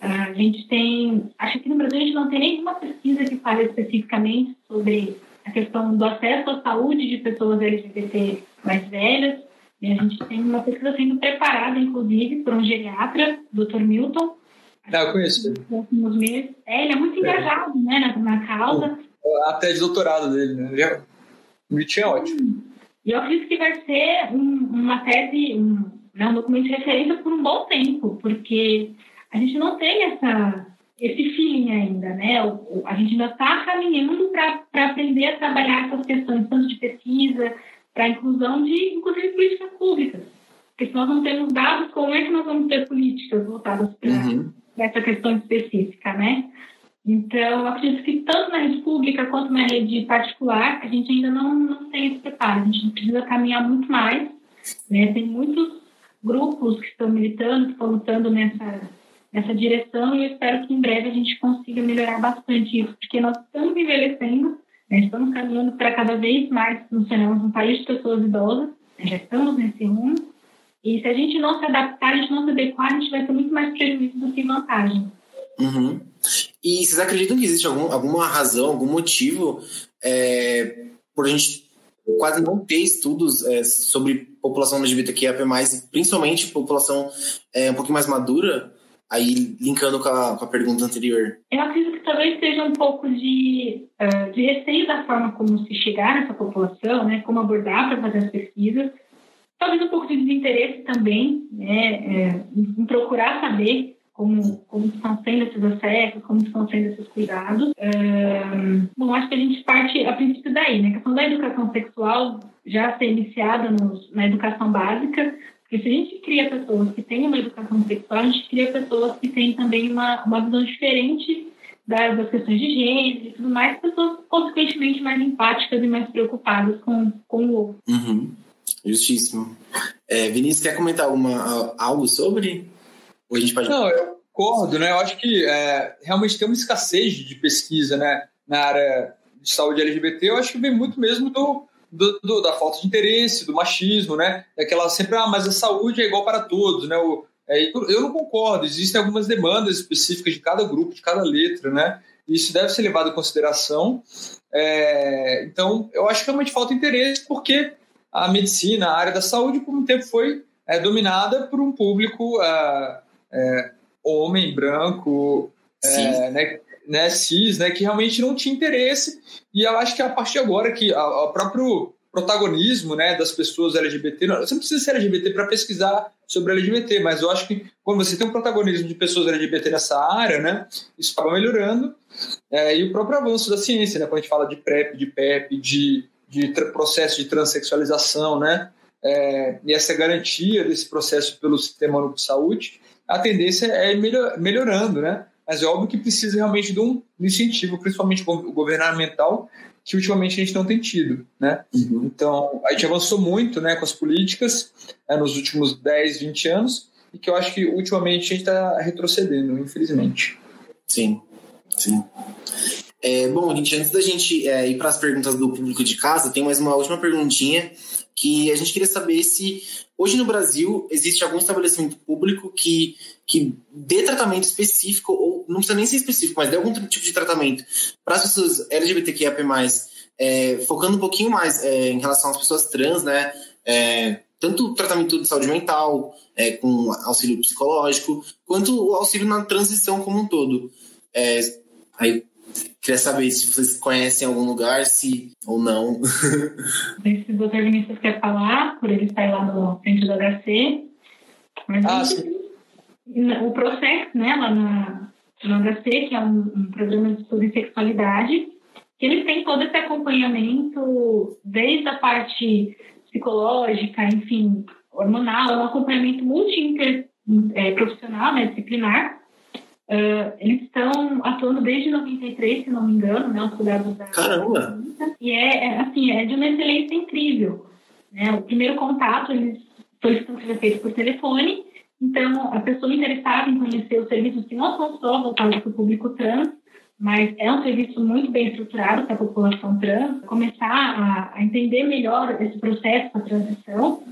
A gente tem, acho que no Brasil a gente não tem nenhuma pesquisa que fale especificamente sobre a questão do acesso à saúde de pessoas LGBT mais velhas. E a gente tem uma pesquisa sendo preparada, inclusive, por um geriatra, Dr. Milton. Não, eu conheço ele. É, ele é muito engajado né, na, na causa. A tese de doutorado dele, né? O Milton é ótimo. E eu acredito que vai ser um, uma tese, um, né, um documento de referência por um bom tempo, porque a gente não tem essa, esse feeling ainda, né? A gente ainda está caminhando para aprender a trabalhar essas questões, tanto de pesquisa, para a inclusão de, inclusive, políticas públicas. Porque se nós não temos dados, como é que nós vamos ter políticas voltadas para uhum. essa questão específica, né? Então, eu acredito que tanto na rede pública quanto na rede particular, a gente ainda não, não tem esse preparo. A gente precisa caminhar muito mais. Né? Tem muitos grupos que estão militando, que estão lutando nessa, nessa direção, e eu espero que em breve a gente consiga melhorar bastante isso, porque nós estamos envelhecendo, né? estamos caminhando para cada vez mais nos tornarmos um país de pessoas idosas, Já estamos nesse mundo. E se a gente não se adaptar, a gente não se adequar, a gente vai ter muito mais prejuízo do que vantagem. Uhum. E vocês acreditam que existe algum, alguma razão, algum motivo é, por a gente quase não ter estudos é, sobre população LGBTQIA+, principalmente população é, um pouquinho mais madura, aí linkando com a, com a, pergunta anterior? Eu acredito que talvez seja um pouco de, uh, de receio da forma como se chegar nessa população, né, como abordar para fazer as pesquisas, talvez um pouco de desinteresse também, né, é, em procurar saber como, como estão sendo esses acessos, como estão sendo esses cuidados. Um, bom, acho que a gente parte a princípio daí, né? A questão da educação sexual já ser iniciada nos, na educação básica, porque se a gente cria pessoas que têm uma educação sexual, a gente cria pessoas que têm também uma, uma visão diferente das, das questões de gênero e tudo mais, pessoas consequentemente mais empáticas e mais preocupadas com, com o outro. Uhum. Justíssimo. É, Vinícius, quer comentar alguma, algo sobre? Ou a gente pode... Não, eu concordo, né? Eu acho que é, realmente tem uma escassez de pesquisa né, na área de saúde LGBT. Eu acho que vem muito mesmo do, do, do, da falta de interesse, do machismo, né? Daquela sempre, ah, mas a saúde é igual para todos, né? O, é, eu não concordo, existem algumas demandas específicas de cada grupo, de cada letra, né? Isso deve ser levado em consideração. É, então, eu acho que realmente falta interesse, porque a medicina, a área da saúde, por um tempo foi é, dominada por um público é, é, homem, branco, é, né, né, cis, né, que realmente não tinha interesse. E eu acho que a partir de agora que o próprio protagonismo né, das pessoas LGBT, você não precisa ser LGBT para pesquisar sobre LGBT, mas eu acho que quando você tem um protagonismo de pessoas LGBT nessa área, né, isso acaba melhorando. É, e o próprio avanço da ciência, né, quando a gente fala de PrEP, de PEP, de, de processo de transexualização, né, é, e essa garantia desse processo pelo Sistema Único de Saúde, a tendência é melhor, melhorando, né? Mas é óbvio que precisa realmente de um incentivo, principalmente governamental, que ultimamente a gente não tem tido, né? Uhum. Então, a gente avançou muito né, com as políticas né, nos últimos 10, 20 anos e que eu acho que ultimamente a gente está retrocedendo, infelizmente. Sim, sim. É, bom, gente, antes da gente é, ir para as perguntas do público de casa, tem mais uma última perguntinha que a gente queria saber se hoje no Brasil existe algum estabelecimento público que, que dê tratamento específico, ou não precisa nem ser específico, mas dê algum tipo de tratamento para as pessoas LGBTQIA+, é, focando um pouquinho mais é, em relação às pessoas trans, né? É, tanto tratamento de saúde mental, é, com auxílio psicológico, quanto o auxílio na transição como um todo. É, aí Queria saber se vocês conhecem algum lugar, se ou não. se o doutor Vinícius quer falar, por ele estar lá no centro do HC. Mas ah, sim. O processo, né, lá na, no HC, que é um, um programa de estudo em sexualidade, que eles têm todo esse acompanhamento, desde a parte psicológica, enfim, hormonal, é um acompanhamento multi é, né, disciplinar, Uh, eles estão atuando desde 93, se não me engano, né, os cuidados da Caramba! E é, é, assim, é de uma excelência incrível. Né? O primeiro contato, eles solicitam que seja feito por telefone, então a pessoa interessada em conhecer os serviços que não são só voltados para o público trans, mas é um serviço muito bem estruturado para a população trans, começar a, a entender melhor esse processo da transição,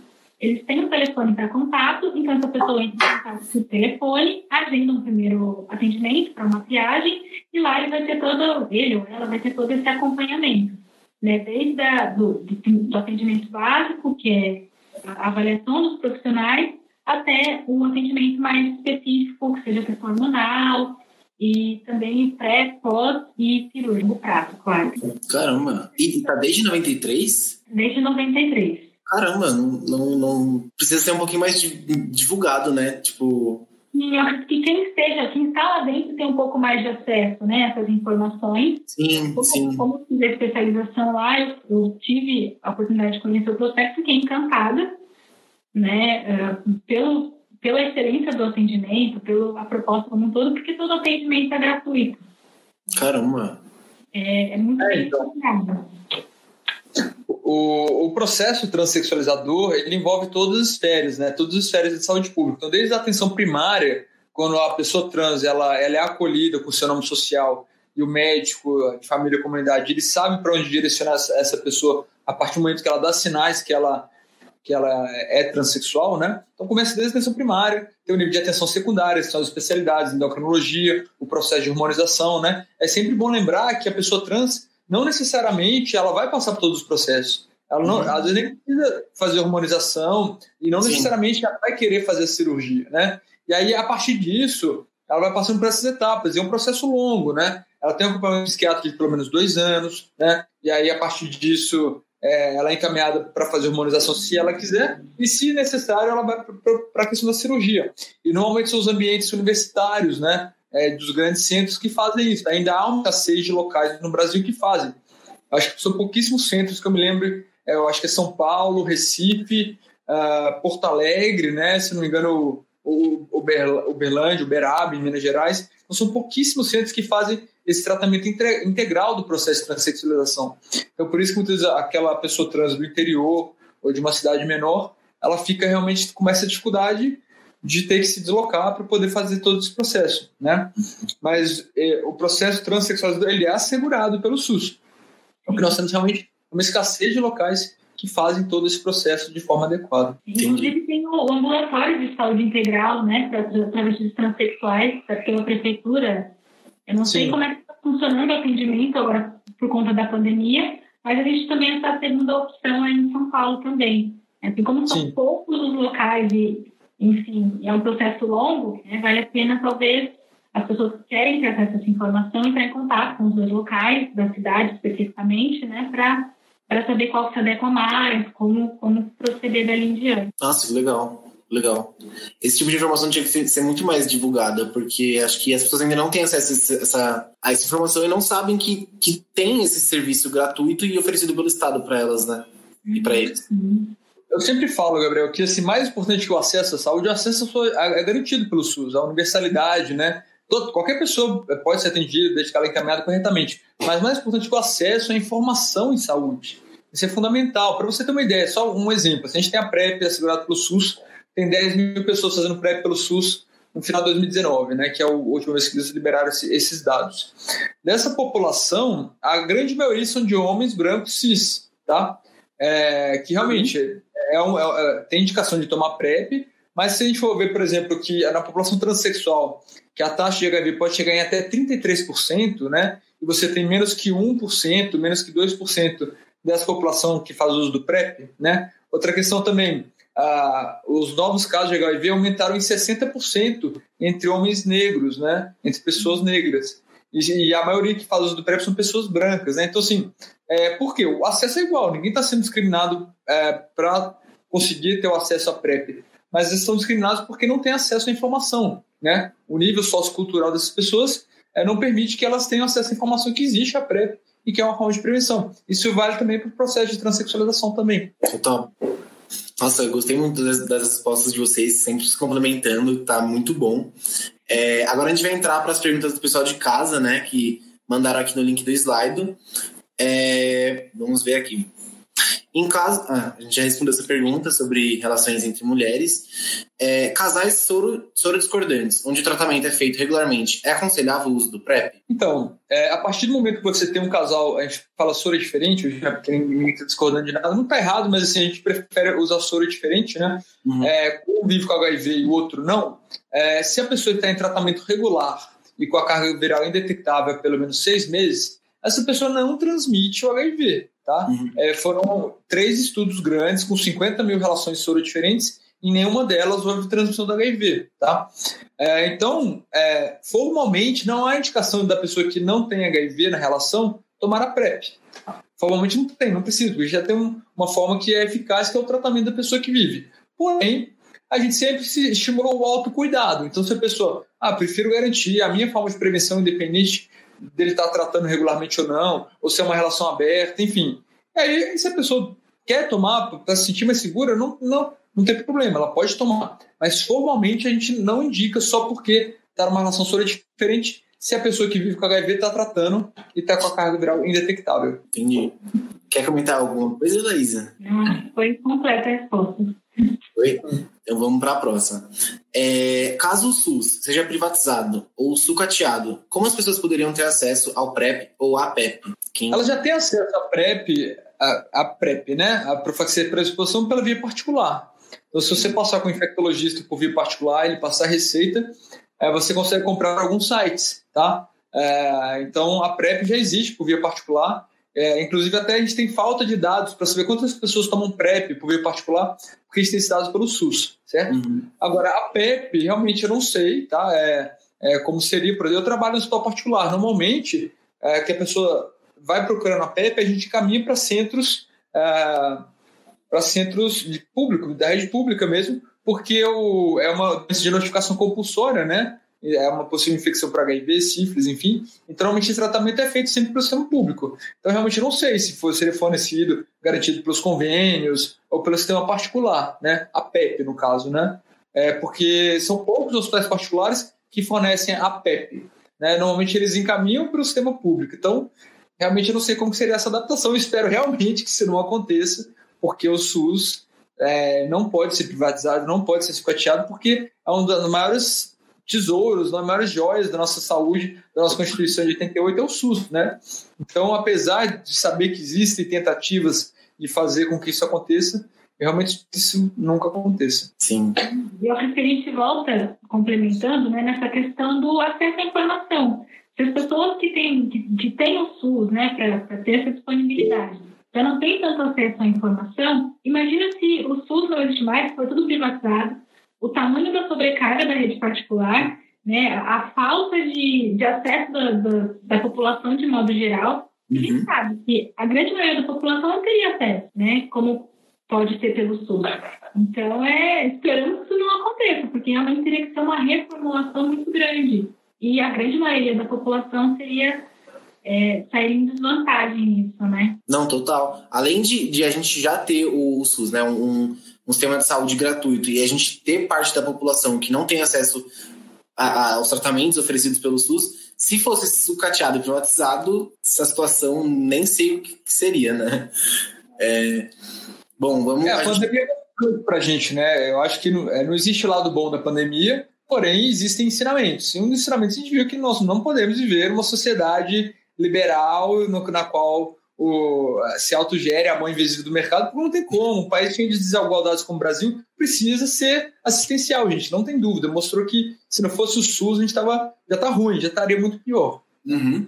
eles têm um telefone para contato, então essa pessoa entra em contato com o telefone, agenda um primeiro atendimento para uma triagem e lá ele vai ter todo, ele ou ela vai ter todo esse acompanhamento, né? Desde a, do, do atendimento básico, que é a avaliação dos profissionais, até um atendimento mais específico, que seja questão hormonal, e também pré, pós e cirúrgico prazo, claro. Caramba! E tá desde 93? Desde 93 caramba, não, não, precisa ser um pouquinho mais divulgado, né? Tipo. E eu acredito que quem esteja, quem está lá dentro tem um pouco mais de acesso, né? Essas informações. Sim, como, sim. Como fiz a especialização lá, eu, eu, tive a oportunidade de conhecer o processo, fiquei encantada, né? Uh, pelo, pela excelência do atendimento, pela proposta como um todo, porque todo atendimento é gratuito. Caramba! É, é muito é, então. O, o, processo transexualizador ele envolve todas as esferas, né? Todas as esferas de saúde pública. Então, desde a atenção primária, quando a pessoa trans ela, ela é acolhida com o seu nome social e o médico de família e comunidade ele sabe para onde direcionar essa pessoa a partir do momento que ela dá sinais que ela que ela é transexual, né? Então começa desde a atenção primária, tem o nível de atenção secundária, são as especialidades, endocrinologia, o processo de hormonização, né? É sempre bom lembrar que a pessoa trans não necessariamente ela vai passar por todos os processos. Ela não, uhum. às vezes nem precisa fazer hormonização e não Sim. necessariamente ela vai querer fazer a cirurgia, né? E aí, a partir disso, ela vai passando por essas etapas. E é um processo longo, né? Ela tem um acompanhamento psiquiátrico de pelo menos dois anos, né? E aí, a partir disso, é, ela é encaminhada para fazer hormonização se ela quiser, e se necessário, ela vai para a questão da cirurgia. E normalmente são os ambientes universitários, né? É, dos grandes centros que fazem isso. Ainda há uma escassez de locais no Brasil que fazem. Acho que são pouquíssimos centros que eu me lembro. É, eu acho que é São Paulo, Recife, uh, Porto Alegre, né? Se não me engano, o Uberlândia, Uberaba, em Minas Gerais. Então, são pouquíssimos centros que fazem esse tratamento integral do processo de transexualização. Então, por isso que muitas aquela pessoa trans do interior ou de uma cidade menor, ela fica realmente com essa dificuldade de ter que se deslocar para poder fazer todo esse processo, né? Mas eh, o processo transexualizado ele é assegurado pelo SUS. O que nós temos realmente uma escassez de locais que fazem todo esse processo de forma adequada. Inclusive tem o ambulatório de saúde integral, né, para travestis transexuais, pela prefeitura. Eu não Sim. sei como é que está funcionando o atendimento agora por conta da pandemia, mas a gente também está tendo a opção aí em São Paulo também. Assim, como são Sim. poucos os locais e, enfim, é um processo longo, né, vale a pena talvez as pessoas que querem ter acesso a essa informação entrar em contato com os dois locais da cidade especificamente, né, para para saber qual se adequa mais, como, como proceder dali em diante. Nossa, que legal. Legal. Esse tipo de informação tinha que ser muito mais divulgada, porque acho que as pessoas ainda não têm acesso a essa, a essa informação e não sabem que, que tem esse serviço gratuito e oferecido pelo Estado para elas, né? E para eles. Eu sempre falo, Gabriel, que assim, mais importante que o acesso à saúde, o acesso é garantido pelo SUS, a universalidade, né? Todo, qualquer pessoa pode ser atendida desde que ela é encaminhada corretamente. Mas mais importante que o acesso à informação em saúde. Isso é fundamental. Para você ter uma ideia, só um exemplo. Se a gente tem a PrEP assegurada pelo SUS, tem 10 mil pessoas fazendo PrEP pelo SUS no final de 2019, né, que é a última vez que eles liberaram esses dados. Dessa população, a grande maioria são de homens brancos cis, tá? É, que realmente é, um, é, tem indicação de tomar PrEP, mas se a gente for ver, por exemplo, que na população transexual, que a taxa de HIV pode chegar em até 33%, né? E você tem menos que 1%, menos que 2% dessa população que faz uso do PrEP, né? Outra questão também, ah, os novos casos de HIV aumentaram em 60% entre homens negros, né? Entre pessoas negras. E, e, a maioria que faz uso do PrEP são pessoas brancas, né? Então, assim, é, por quê? O acesso é igual, ninguém está sendo discriminado é, para conseguir ter o acesso à PrEP, mas eles são discriminados porque não têm acesso à informação, né? O nível sociocultural dessas pessoas é, não permite que elas tenham acesso à informação que existe a PrEP e que é uma forma de prevenção. Isso vale também para o processo de transexualização também. Total. Nossa, eu gostei muito das, das respostas de vocês, sempre se complementando, tá muito bom. É, agora a gente vai entrar para as perguntas do pessoal de casa, né, que mandaram aqui no link do slide. É, vamos ver aqui. Em caso, ah, a gente já respondeu essa pergunta sobre relações entre mulheres. É, casais soro, soro discordantes, onde o tratamento é feito regularmente, é aconselhável o uso do PrEP? Então, é, a partir do momento que você tem um casal, a gente fala soro diferente, né, porque ninguém está discordando de nada, não está errado, mas assim, a gente prefere usar soro diferente, né? Uhum. É, um vive com HIV e o outro não. É, se a pessoa está em tratamento regular e com a carga viral indetectável há pelo menos seis meses, essa pessoa não transmite o HIV. Tá? Uhum. É, foram três estudos grandes com 50 mil relações soro diferentes e nenhuma delas houve transmissão do HIV. Tá? É, então, é, formalmente, não há indicação da pessoa que não tem HIV na relação tomar a PrEP. Formalmente não tem, não precisa, porque já tem um, uma forma que é eficaz, que é o tratamento da pessoa que vive. Porém, a gente sempre se estimulou o autocuidado. Então, se a pessoa, ah, prefiro garantir a minha forma de prevenção independente dele estar tá tratando regularmente ou não, ou se é uma relação aberta, enfim. E aí, se a pessoa quer tomar para se sentir mais segura, não, não, não tem problema, ela pode tomar. Mas formalmente a gente não indica só porque está numa relação soro diferente se a pessoa que vive com HIV está tratando e está com a carga viral indetectável. Entendi. Quer comentar alguma coisa, Laísa? Foi completa a resposta. Foi? Então vamos para a próxima. É, caso o SUS seja privatizado ou sucateado, como as pessoas poderiam ter acesso ao PrEP ou à PEP? Quem... Elas já têm acesso à PrEP a, a PrEP, né? A profilaxia para exposição pela via particular. Então, se você passar com o infectologista por via particular, ele passar receita, é, você consegue comprar alguns sites, tá? É, então, a PrEP já existe por via particular. É, inclusive, até a gente tem falta de dados para saber quantas pessoas tomam PrEP por via particular, porque a gente tem esses dados pelo SUS, certo? Uhum. Agora, a PEP, realmente eu não sei, tá? É, é, como seria, por exemplo, eu trabalho no hospital particular. Normalmente, é, que a pessoa vai procurando a PEP, a gente caminha para centros, é, para centros de público, da rede pública mesmo, porque o, é uma doença de notificação compulsória, né? É uma possível infecção para HIV, sífilis, enfim. Então, normalmente, esse tratamento é feito sempre pelo sistema público. Então, realmente, não sei se, for, se ele fornecido, garantido pelos convênios ou pelo sistema particular, né? A PEP, no caso, né? É porque são poucos hospitais particulares que fornecem a PEP. Né? Normalmente, eles encaminham para o sistema público. Então, realmente, eu não sei como seria essa adaptação. Eu espero realmente que isso não aconteça, porque o SUS é, não pode ser privatizado, não pode ser escoteado, porque é um dos maiores tesouros, uma das maiores joias da nossa saúde, da nossa Constituição de 88 é o SUS, né? Então, apesar de saber que existem tentativas de fazer com que isso aconteça, realmente isso nunca aconteça. Sim. E eu acho que a gente volta complementando né, nessa questão do acesso à informação. Se as pessoas que têm, que, que têm o SUS, né, para ter essa disponibilidade, já não tem tanto acesso à informação, imagina se o SUS não existe mais, foi tudo privatizado, o tamanho da sobrecarga da rede particular, né, a falta de, de acesso da, da, da população de modo geral, uhum. a gente sabe que a grande maioria da população não teria acesso, né, como pode ter pelo SUS. Então, é, esperamos que isso não aconteça, porque realmente teria que ser uma reformulação muito grande. E a grande maioria da população seria é, sair em desvantagem nisso, né? Não, total. Além de, de a gente já ter o, o SUS, né, um, um sistema de saúde gratuito, e a gente ter parte da população que não tem acesso a, a, aos tratamentos oferecidos pelo SUS, se fosse sucateado e privatizado, essa situação nem sei o que seria, né? É, bom, vamos... É, a, a pandemia gente... pra gente, né? Eu acho que não, é, não existe lado bom da pandemia, porém existem ensinamentos. E um dos ensinamentos a gente viu que nós não podemos viver uma sociedade liberal no, na qual o, se autogere a mão invisível do mercado, porque não tem como. Um país cheio de desigualdades como o Brasil precisa ser assistencial, gente, não tem dúvida. Mostrou que se não fosse o SUS, a gente tava, já tá ruim, já estaria muito pior. Uhum.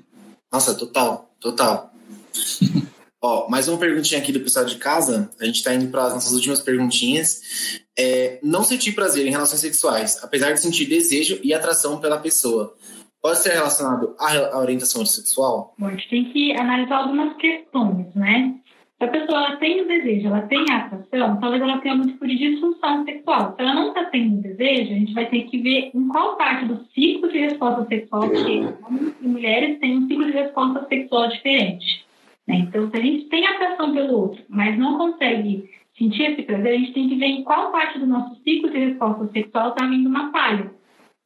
Nossa, total, total. Ó, mais uma perguntinha aqui do pessoal de casa. A gente está indo para as nossas últimas perguntinhas. É, não sentir prazer em relações sexuais, apesar de sentir desejo e atração pela pessoa pode ser relacionado à orientação sexual? Bom, a gente tem que analisar algumas questões, né? Se a pessoa tem o desejo, ela tem a atração, talvez ela tenha um tipo de disfunção sexual. Se ela não está tendo desejo, a gente vai ter que ver em qual parte do ciclo de resposta sexual, porque homens e mulheres têm um ciclo de resposta sexual diferente. Né? Então, se a gente tem atração pelo outro, mas não consegue sentir esse prazer, a gente tem que ver em qual parte do nosso ciclo de resposta sexual está vindo uma falha.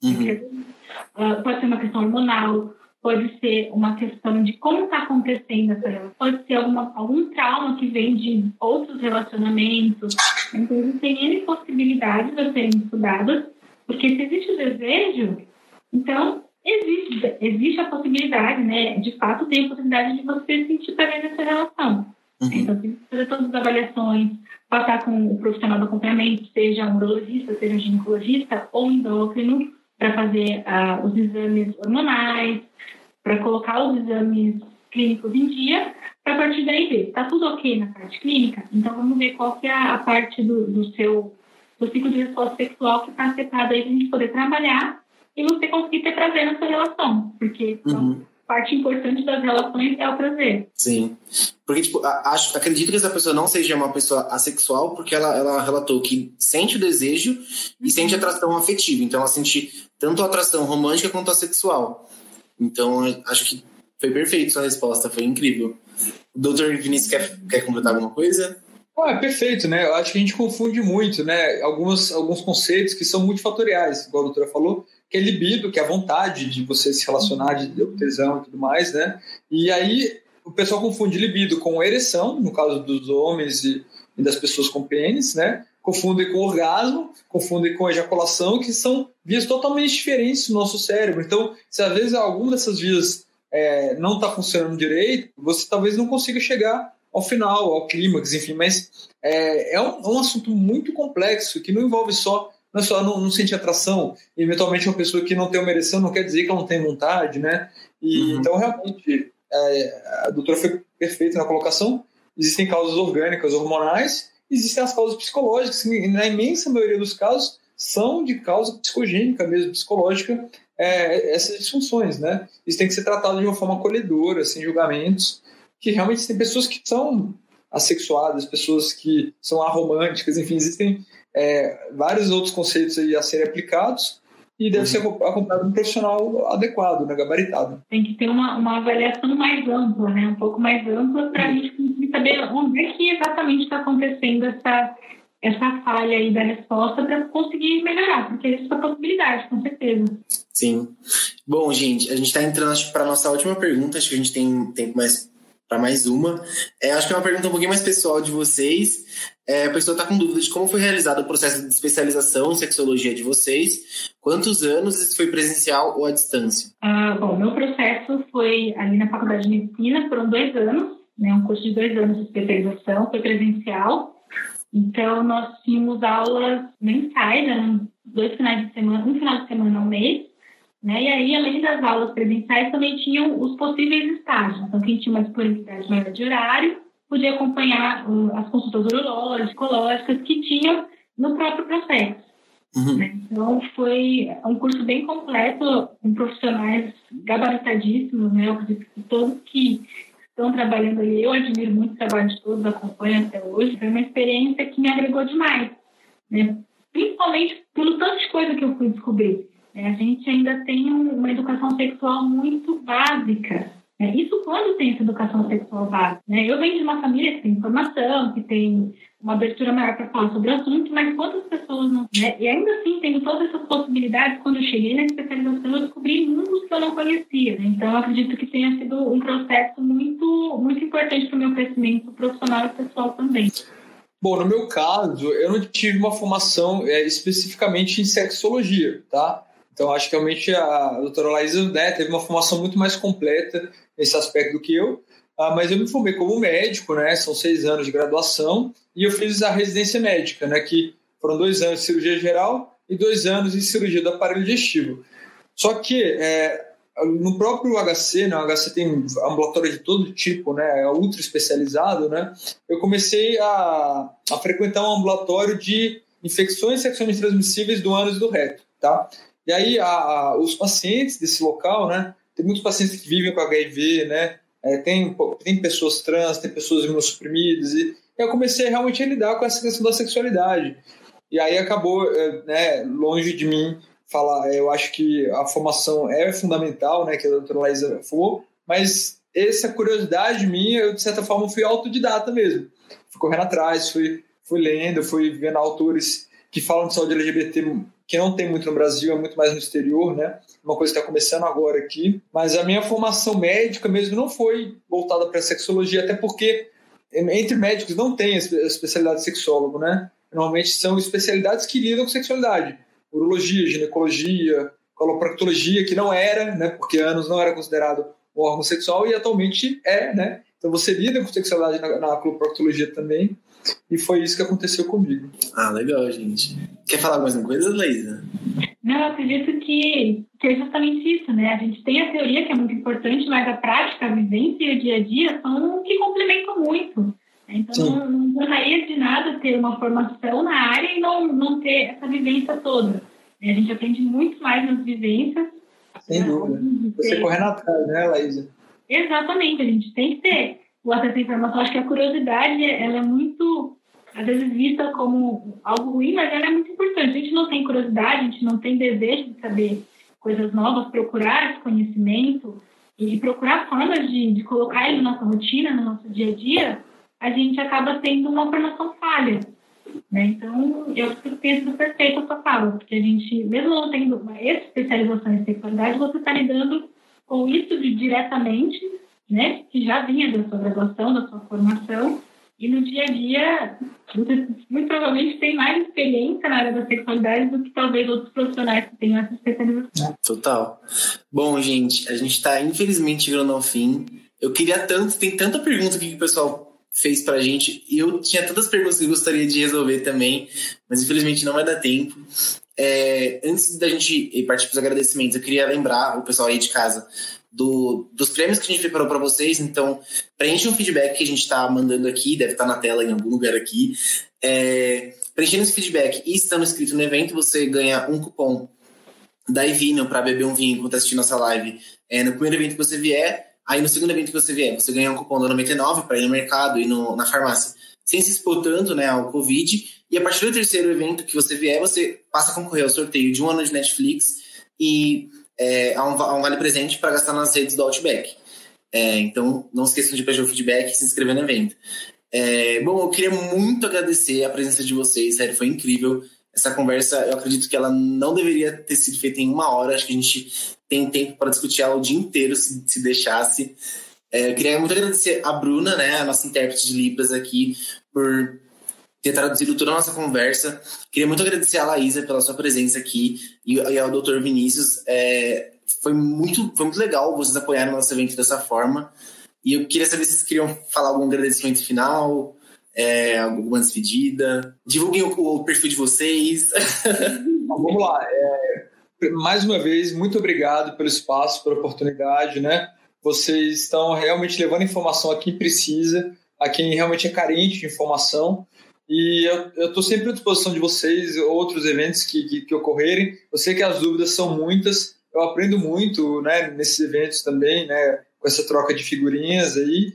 Uhum. Uh, pode ser uma questão hormonal, pode ser uma questão de como está acontecendo essa relação, pode ser alguma, algum trauma que vem de outros relacionamentos. Então, existem N possibilidades a serem estudadas, porque se existe o desejo, então existe, existe a possibilidade, né? De fato, tem a possibilidade de você sentir prazer nessa relação. Uhum. Então, tem que fazer todas as avaliações, passar com o profissional do acompanhamento, seja um urologista, seja um ginecologista ou endócrino, para fazer uh, os exames hormonais, para colocar os exames clínicos em dia, para partir daí ver, está tudo ok na parte clínica? Então vamos ver qual que é a parte do, do seu do ciclo de resposta sexual que está afetada aí para a gente poder trabalhar e você conseguir ter prazer na sua relação, porque uhum. Parte importante das relações é o prazer. Sim. Porque, tipo, acho, acredito que essa pessoa não seja uma pessoa assexual, porque ela, ela relatou que sente o desejo uhum. e sente atração afetiva. Então, ela sente tanto a atração romântica quanto a sexual. Então, acho que foi perfeito sua resposta, foi incrível. O doutor Vinícius quer, quer completar alguma coisa? Ah, é perfeito, né? Eu acho que a gente confunde muito, né? Alguns, alguns conceitos que são multifatoriais, igual a doutora falou, que é libido, que é a vontade de você se relacionar, de tesão e tudo mais, né? E aí o pessoal confunde libido com ereção, no caso dos homens e, e das pessoas com pênis, né? confundem com orgasmo, confundem com ejaculação, que são vias totalmente diferentes no nosso cérebro. Então, se às vezes alguma dessas vias é, não está funcionando direito, você talvez não consiga chegar ao final, ao clímax, enfim, mas é, é um, um, assunto muito complexo que não envolve só não é só não, não sentir atração, e eventualmente uma pessoa que não tem uma ereção não quer dizer que ela não tem vontade, né? E, uhum. Então, realmente, é, a doutora foi perfeita na colocação, existem causas orgânicas, hormonais, existem as causas psicológicas, que na imensa maioria dos casos são de causa psicogênica mesmo, psicológica, é, essas disfunções, né? Isso tem que ser tratado de uma forma acolhedora, sem julgamentos, que realmente tem pessoas que são assexuadas, pessoas que são aromânticas, enfim, existem é, vários outros conceitos aí a serem aplicados e deve ser acompanhado de um profissional adequado, né, gabaritado. Tem que ter uma, uma avaliação mais ampla, né, um pouco mais ampla, para a gente conseguir saber onde é que exatamente está acontecendo essa, essa falha aí da resposta para conseguir melhorar, porque isso é uma possibilidade, com certeza. Sim. Bom, gente, a gente está entrando para a nossa última pergunta, acho que a gente tem tempo mais para mais uma. É, acho que é uma pergunta um pouquinho mais pessoal de vocês. É, a pessoa está com dúvida de como foi realizado o processo de especialização em sexologia de vocês, quantos anos isso foi presencial ou à distância? Ah, bom, meu processo foi ali na Faculdade de Medicina, foram dois anos, né, um curso de dois anos de especialização, foi presencial. Então, nós tínhamos aulas mensais, eram dois finais de semana, um final de semana ao mês, né? E aí, além das aulas presenciais, também tinham os possíveis estágios. Então, quem tinha uma disponibilidade maior de horário podia acompanhar uh, as consultas urológicas, psicológicas que tinham no próprio processo. Uhum. Né? Então, foi um curso bem completo, com profissionais gabaritadíssimos, né? Eu acredito que todos que estão trabalhando ali, eu admiro muito o trabalho de todos, acompanho até hoje. Foi uma experiência que me agregou demais, né? Principalmente pelo tanto de coisa que eu fui descobrir. É, a gente ainda tem uma educação sexual muito básica. Né? Isso quando tem essa educação sexual básica. Né? Eu venho de uma família que tem informação, que tem uma abertura maior para falar sobre o assunto, mas quantas pessoas não. Né? E ainda assim, tendo todas essas possibilidades, quando eu cheguei na especialização, eu descobri mundos que eu não conhecia. Né? Então, eu acredito que tenha sido um processo muito, muito importante para o meu crescimento profissional e pessoal também. Bom, no meu caso, eu não tive uma formação é, especificamente em sexologia, tá? Então, acho que realmente a doutora Laísa né, teve uma formação muito mais completa nesse aspecto do que eu. Ah, mas eu me formei como médico, né? São seis anos de graduação e eu fiz a residência médica, né? Que foram dois anos de cirurgia geral e dois anos de cirurgia do aparelho digestivo. Só que é, no próprio HC, né, o HC tem ambulatório de todo tipo, né, é ultra especializado, né, eu comecei a, a frequentar um ambulatório de infecções sexualmente transmissíveis do ânus e do reto, tá? E aí, a, a, os pacientes desse local, né? Tem muitos pacientes que vivem com HIV, né? É, tem, tem pessoas trans, tem pessoas imunossuprimidas. E, eu comecei realmente a lidar com essa questão da sexualidade. E aí acabou, é, né, longe de mim falar, é, eu acho que a formação é fundamental, né, que a doutora Laísa falou, mas essa curiosidade minha, eu de certa forma fui autodidata mesmo. Fui correndo atrás, fui, fui lendo, fui vendo autores que falam de saúde LGBT que não tem muito no Brasil, é muito mais no exterior, né? Uma coisa que está começando agora aqui. Mas a minha formação médica mesmo não foi voltada para sexologia, até porque entre médicos não tem a especialidade de sexólogo, né? Normalmente são especialidades que lidam com sexualidade. Urologia, ginecologia, coloproctologia, que não era, né? Porque anos não era considerado um órgão sexual e atualmente é, né? Então você lida com sexualidade na, na coloproctologia também. E foi isso que aconteceu comigo. Ah, legal, gente. Quer falar mais uma coisa, Leisa? Não, eu acredito que, que é justamente isso, né? A gente tem a teoria que é muito importante, mas a prática, a vivência e o dia a dia são que complementam muito. Então, não, não adiantaria de nada ter uma formação na área e não, não ter essa vivência toda. A gente aprende muito mais nas vivências. Sem dúvida. Você correndo atrás, né, Laísa? Exatamente, a gente tem que ter o acesso à informação. Acho que a curiosidade ela é muito, às vezes, vista como algo ruim, mas ela é muito importante. A gente não tem curiosidade, a gente não tem desejo de saber coisas novas, procurar esse conhecimento e procurar formas de, de colocar ele na nossa rotina, no nosso dia a dia, a gente acaba tendo uma formação falha. Né? Então, eu penso perfeito a sua fala, porque a gente, mesmo não tendo uma especialização em sexualidade, você está lidando com isso de, diretamente né, que já vinha da sua graduação, da sua formação, e no dia a dia, você muito provavelmente tem mais experiência na área da sexualidade do que talvez outros profissionais que tenham essa especialização. Total. Bom, gente, a gente está infelizmente chegando ao fim. Eu queria tanto, tem tanta pergunta aqui que o pessoal fez pra gente. Eu tinha tantas perguntas que gostaria de resolver também, mas infelizmente não vai dar tempo. É, antes da gente partir para os agradecimentos, eu queria lembrar o pessoal aí de casa do, dos prêmios que a gente preparou para vocês. Então, preenche um feedback que a gente está mandando aqui, deve estar tá na tela em algum lugar aqui. É, preenchendo esse feedback e estando inscrito no evento, você ganha um cupom da Ivino para beber um vinho enquanto assistir nossa live é, no primeiro evento que você vier. Aí no segundo evento que você vier, você ganha um cupom da 99 para ir no mercado e no, na farmácia, sem se expor tanto né, ao Covid. E a partir do terceiro evento que você vier, você passa a concorrer ao sorteio de um ano de Netflix e é, a, um, a um vale presente para gastar nas redes do Outback. É, então, não esqueçam de pedir o feedback e se inscrever no evento. É, bom, eu queria muito agradecer a presença de vocês, sério, foi incrível. Essa conversa, eu acredito que ela não deveria ter sido feita em uma hora, acho que a gente tem tempo para discutir ela o dia inteiro, se, se deixasse. É, eu queria muito agradecer a Bruna, né, a nossa intérprete de Libras aqui, por ter traduzido toda a nossa conversa. Queria muito agradecer a Laísa pela sua presença aqui e, e ao Dr. Vinícius. É, foi, muito, foi muito legal vocês apoiarem o nosso evento dessa forma. E eu queria saber se vocês queriam falar algum agradecimento final, é, alguma despedida. Divulguem o, o perfil de vocês. Vamos lá. É, mais uma vez, muito obrigado pelo espaço, pela oportunidade, né? Vocês estão realmente levando informação a quem precisa, a quem realmente é carente de informação. E eu estou sempre à disposição de vocês, outros eventos que, que, que, ocorrerem. Eu sei que as dúvidas são muitas, eu aprendo muito né, nesses eventos também, né, com essa troca de figurinhas aí.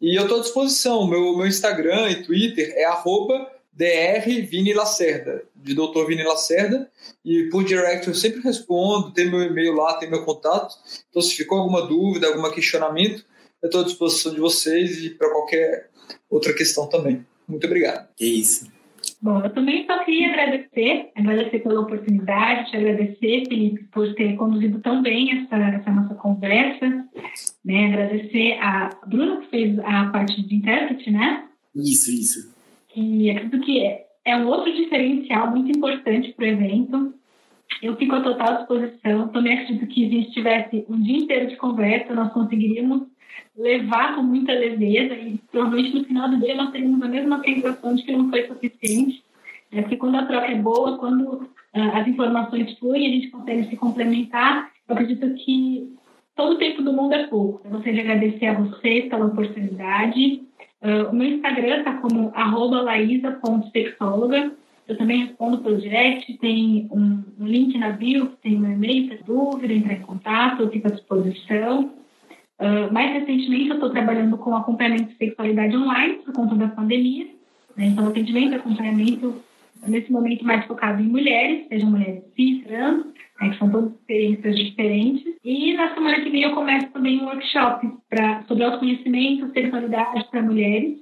E eu estou à disposição. Meu, meu Instagram e Twitter é arroba drvinilacerda, de Dr. Vini Lacerda. E por direct eu sempre respondo, tem meu e-mail lá, tem meu contato. Então, se ficou alguma dúvida, algum questionamento, eu estou à disposição de vocês e para qualquer outra questão também. Muito obrigado. É isso. Bom, eu também só queria agradecer, agradecer pela oportunidade, te agradecer, Felipe, por ter conduzido tão bem essa, essa nossa conversa, né? Agradecer a Bruna, que fez a parte de intérprete, né? Isso, isso. E acredito que é, é um outro diferencial muito importante para o evento. Eu fico à total disposição. Também acredito que se a gente tivesse um dia inteiro de conversa, nós conseguiríamos levar com muita leveza e provavelmente no final do dia nós teríamos a mesma sensação de que não foi suficiente. É porque quando a troca é boa, quando uh, as informações fluem, a gente consegue se complementar. Eu acredito que todo o tempo do mundo é pouco. Eu gostaria de agradecer a vocês pela oportunidade. Uh, o meu Instagram está como laísa.sexóloga. Eu também respondo pelo direct, tem um, um link na bio, tem meu e-mail, se dúvida, entrar em contato, eu fico à disposição. Uh, mais recentemente, eu estou trabalhando com acompanhamento de sexualidade online por conta da pandemia. Né? Então, atendimento e acompanhamento, nesse momento, mais focado em mulheres, sejam mulheres cis, trans, né? que são todas experiências diferentes. E na semana que vem eu começo também um workshop pra, sobre autoconhecimento, sexualidade para mulheres.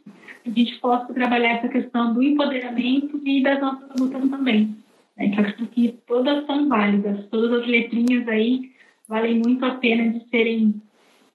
A gente possa trabalhar essa questão do empoderamento e das nossas lutas também. Né? Acho que todas são válidas, todas as letrinhas aí valem muito a pena de serem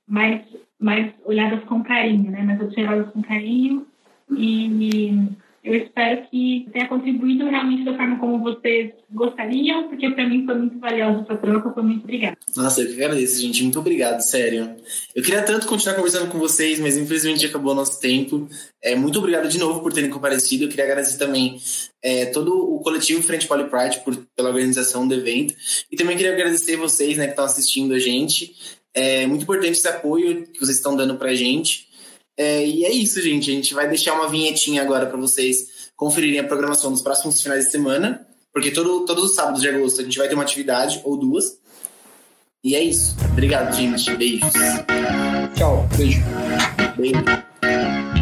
mais, mais olhadas com carinho, né? mais observadas com carinho. E eu espero que tenha contribuído realmente da forma como vocês gostariam, porque para mim foi muito valiosa essa troca, foi muito obrigada. Nossa, eu que agradeço, gente. Muito obrigado, sério. Eu queria tanto continuar conversando com vocês, mas infelizmente acabou o nosso tempo. É, muito obrigado de novo por terem comparecido. Eu queria agradecer também é, todo o coletivo Frente Polypride por, pela organização do evento. E também queria agradecer vocês né, que estão assistindo a gente. É muito importante esse apoio que vocês estão dando pra gente. É, e é isso, gente. A gente vai deixar uma vinhetinha agora para vocês conferirem a programação dos próximos finais de semana, porque todo, todos os sábados de agosto a gente vai ter uma atividade ou duas. E é isso. Obrigado, gente. Beijos. Tchau. Beijo. Beijo.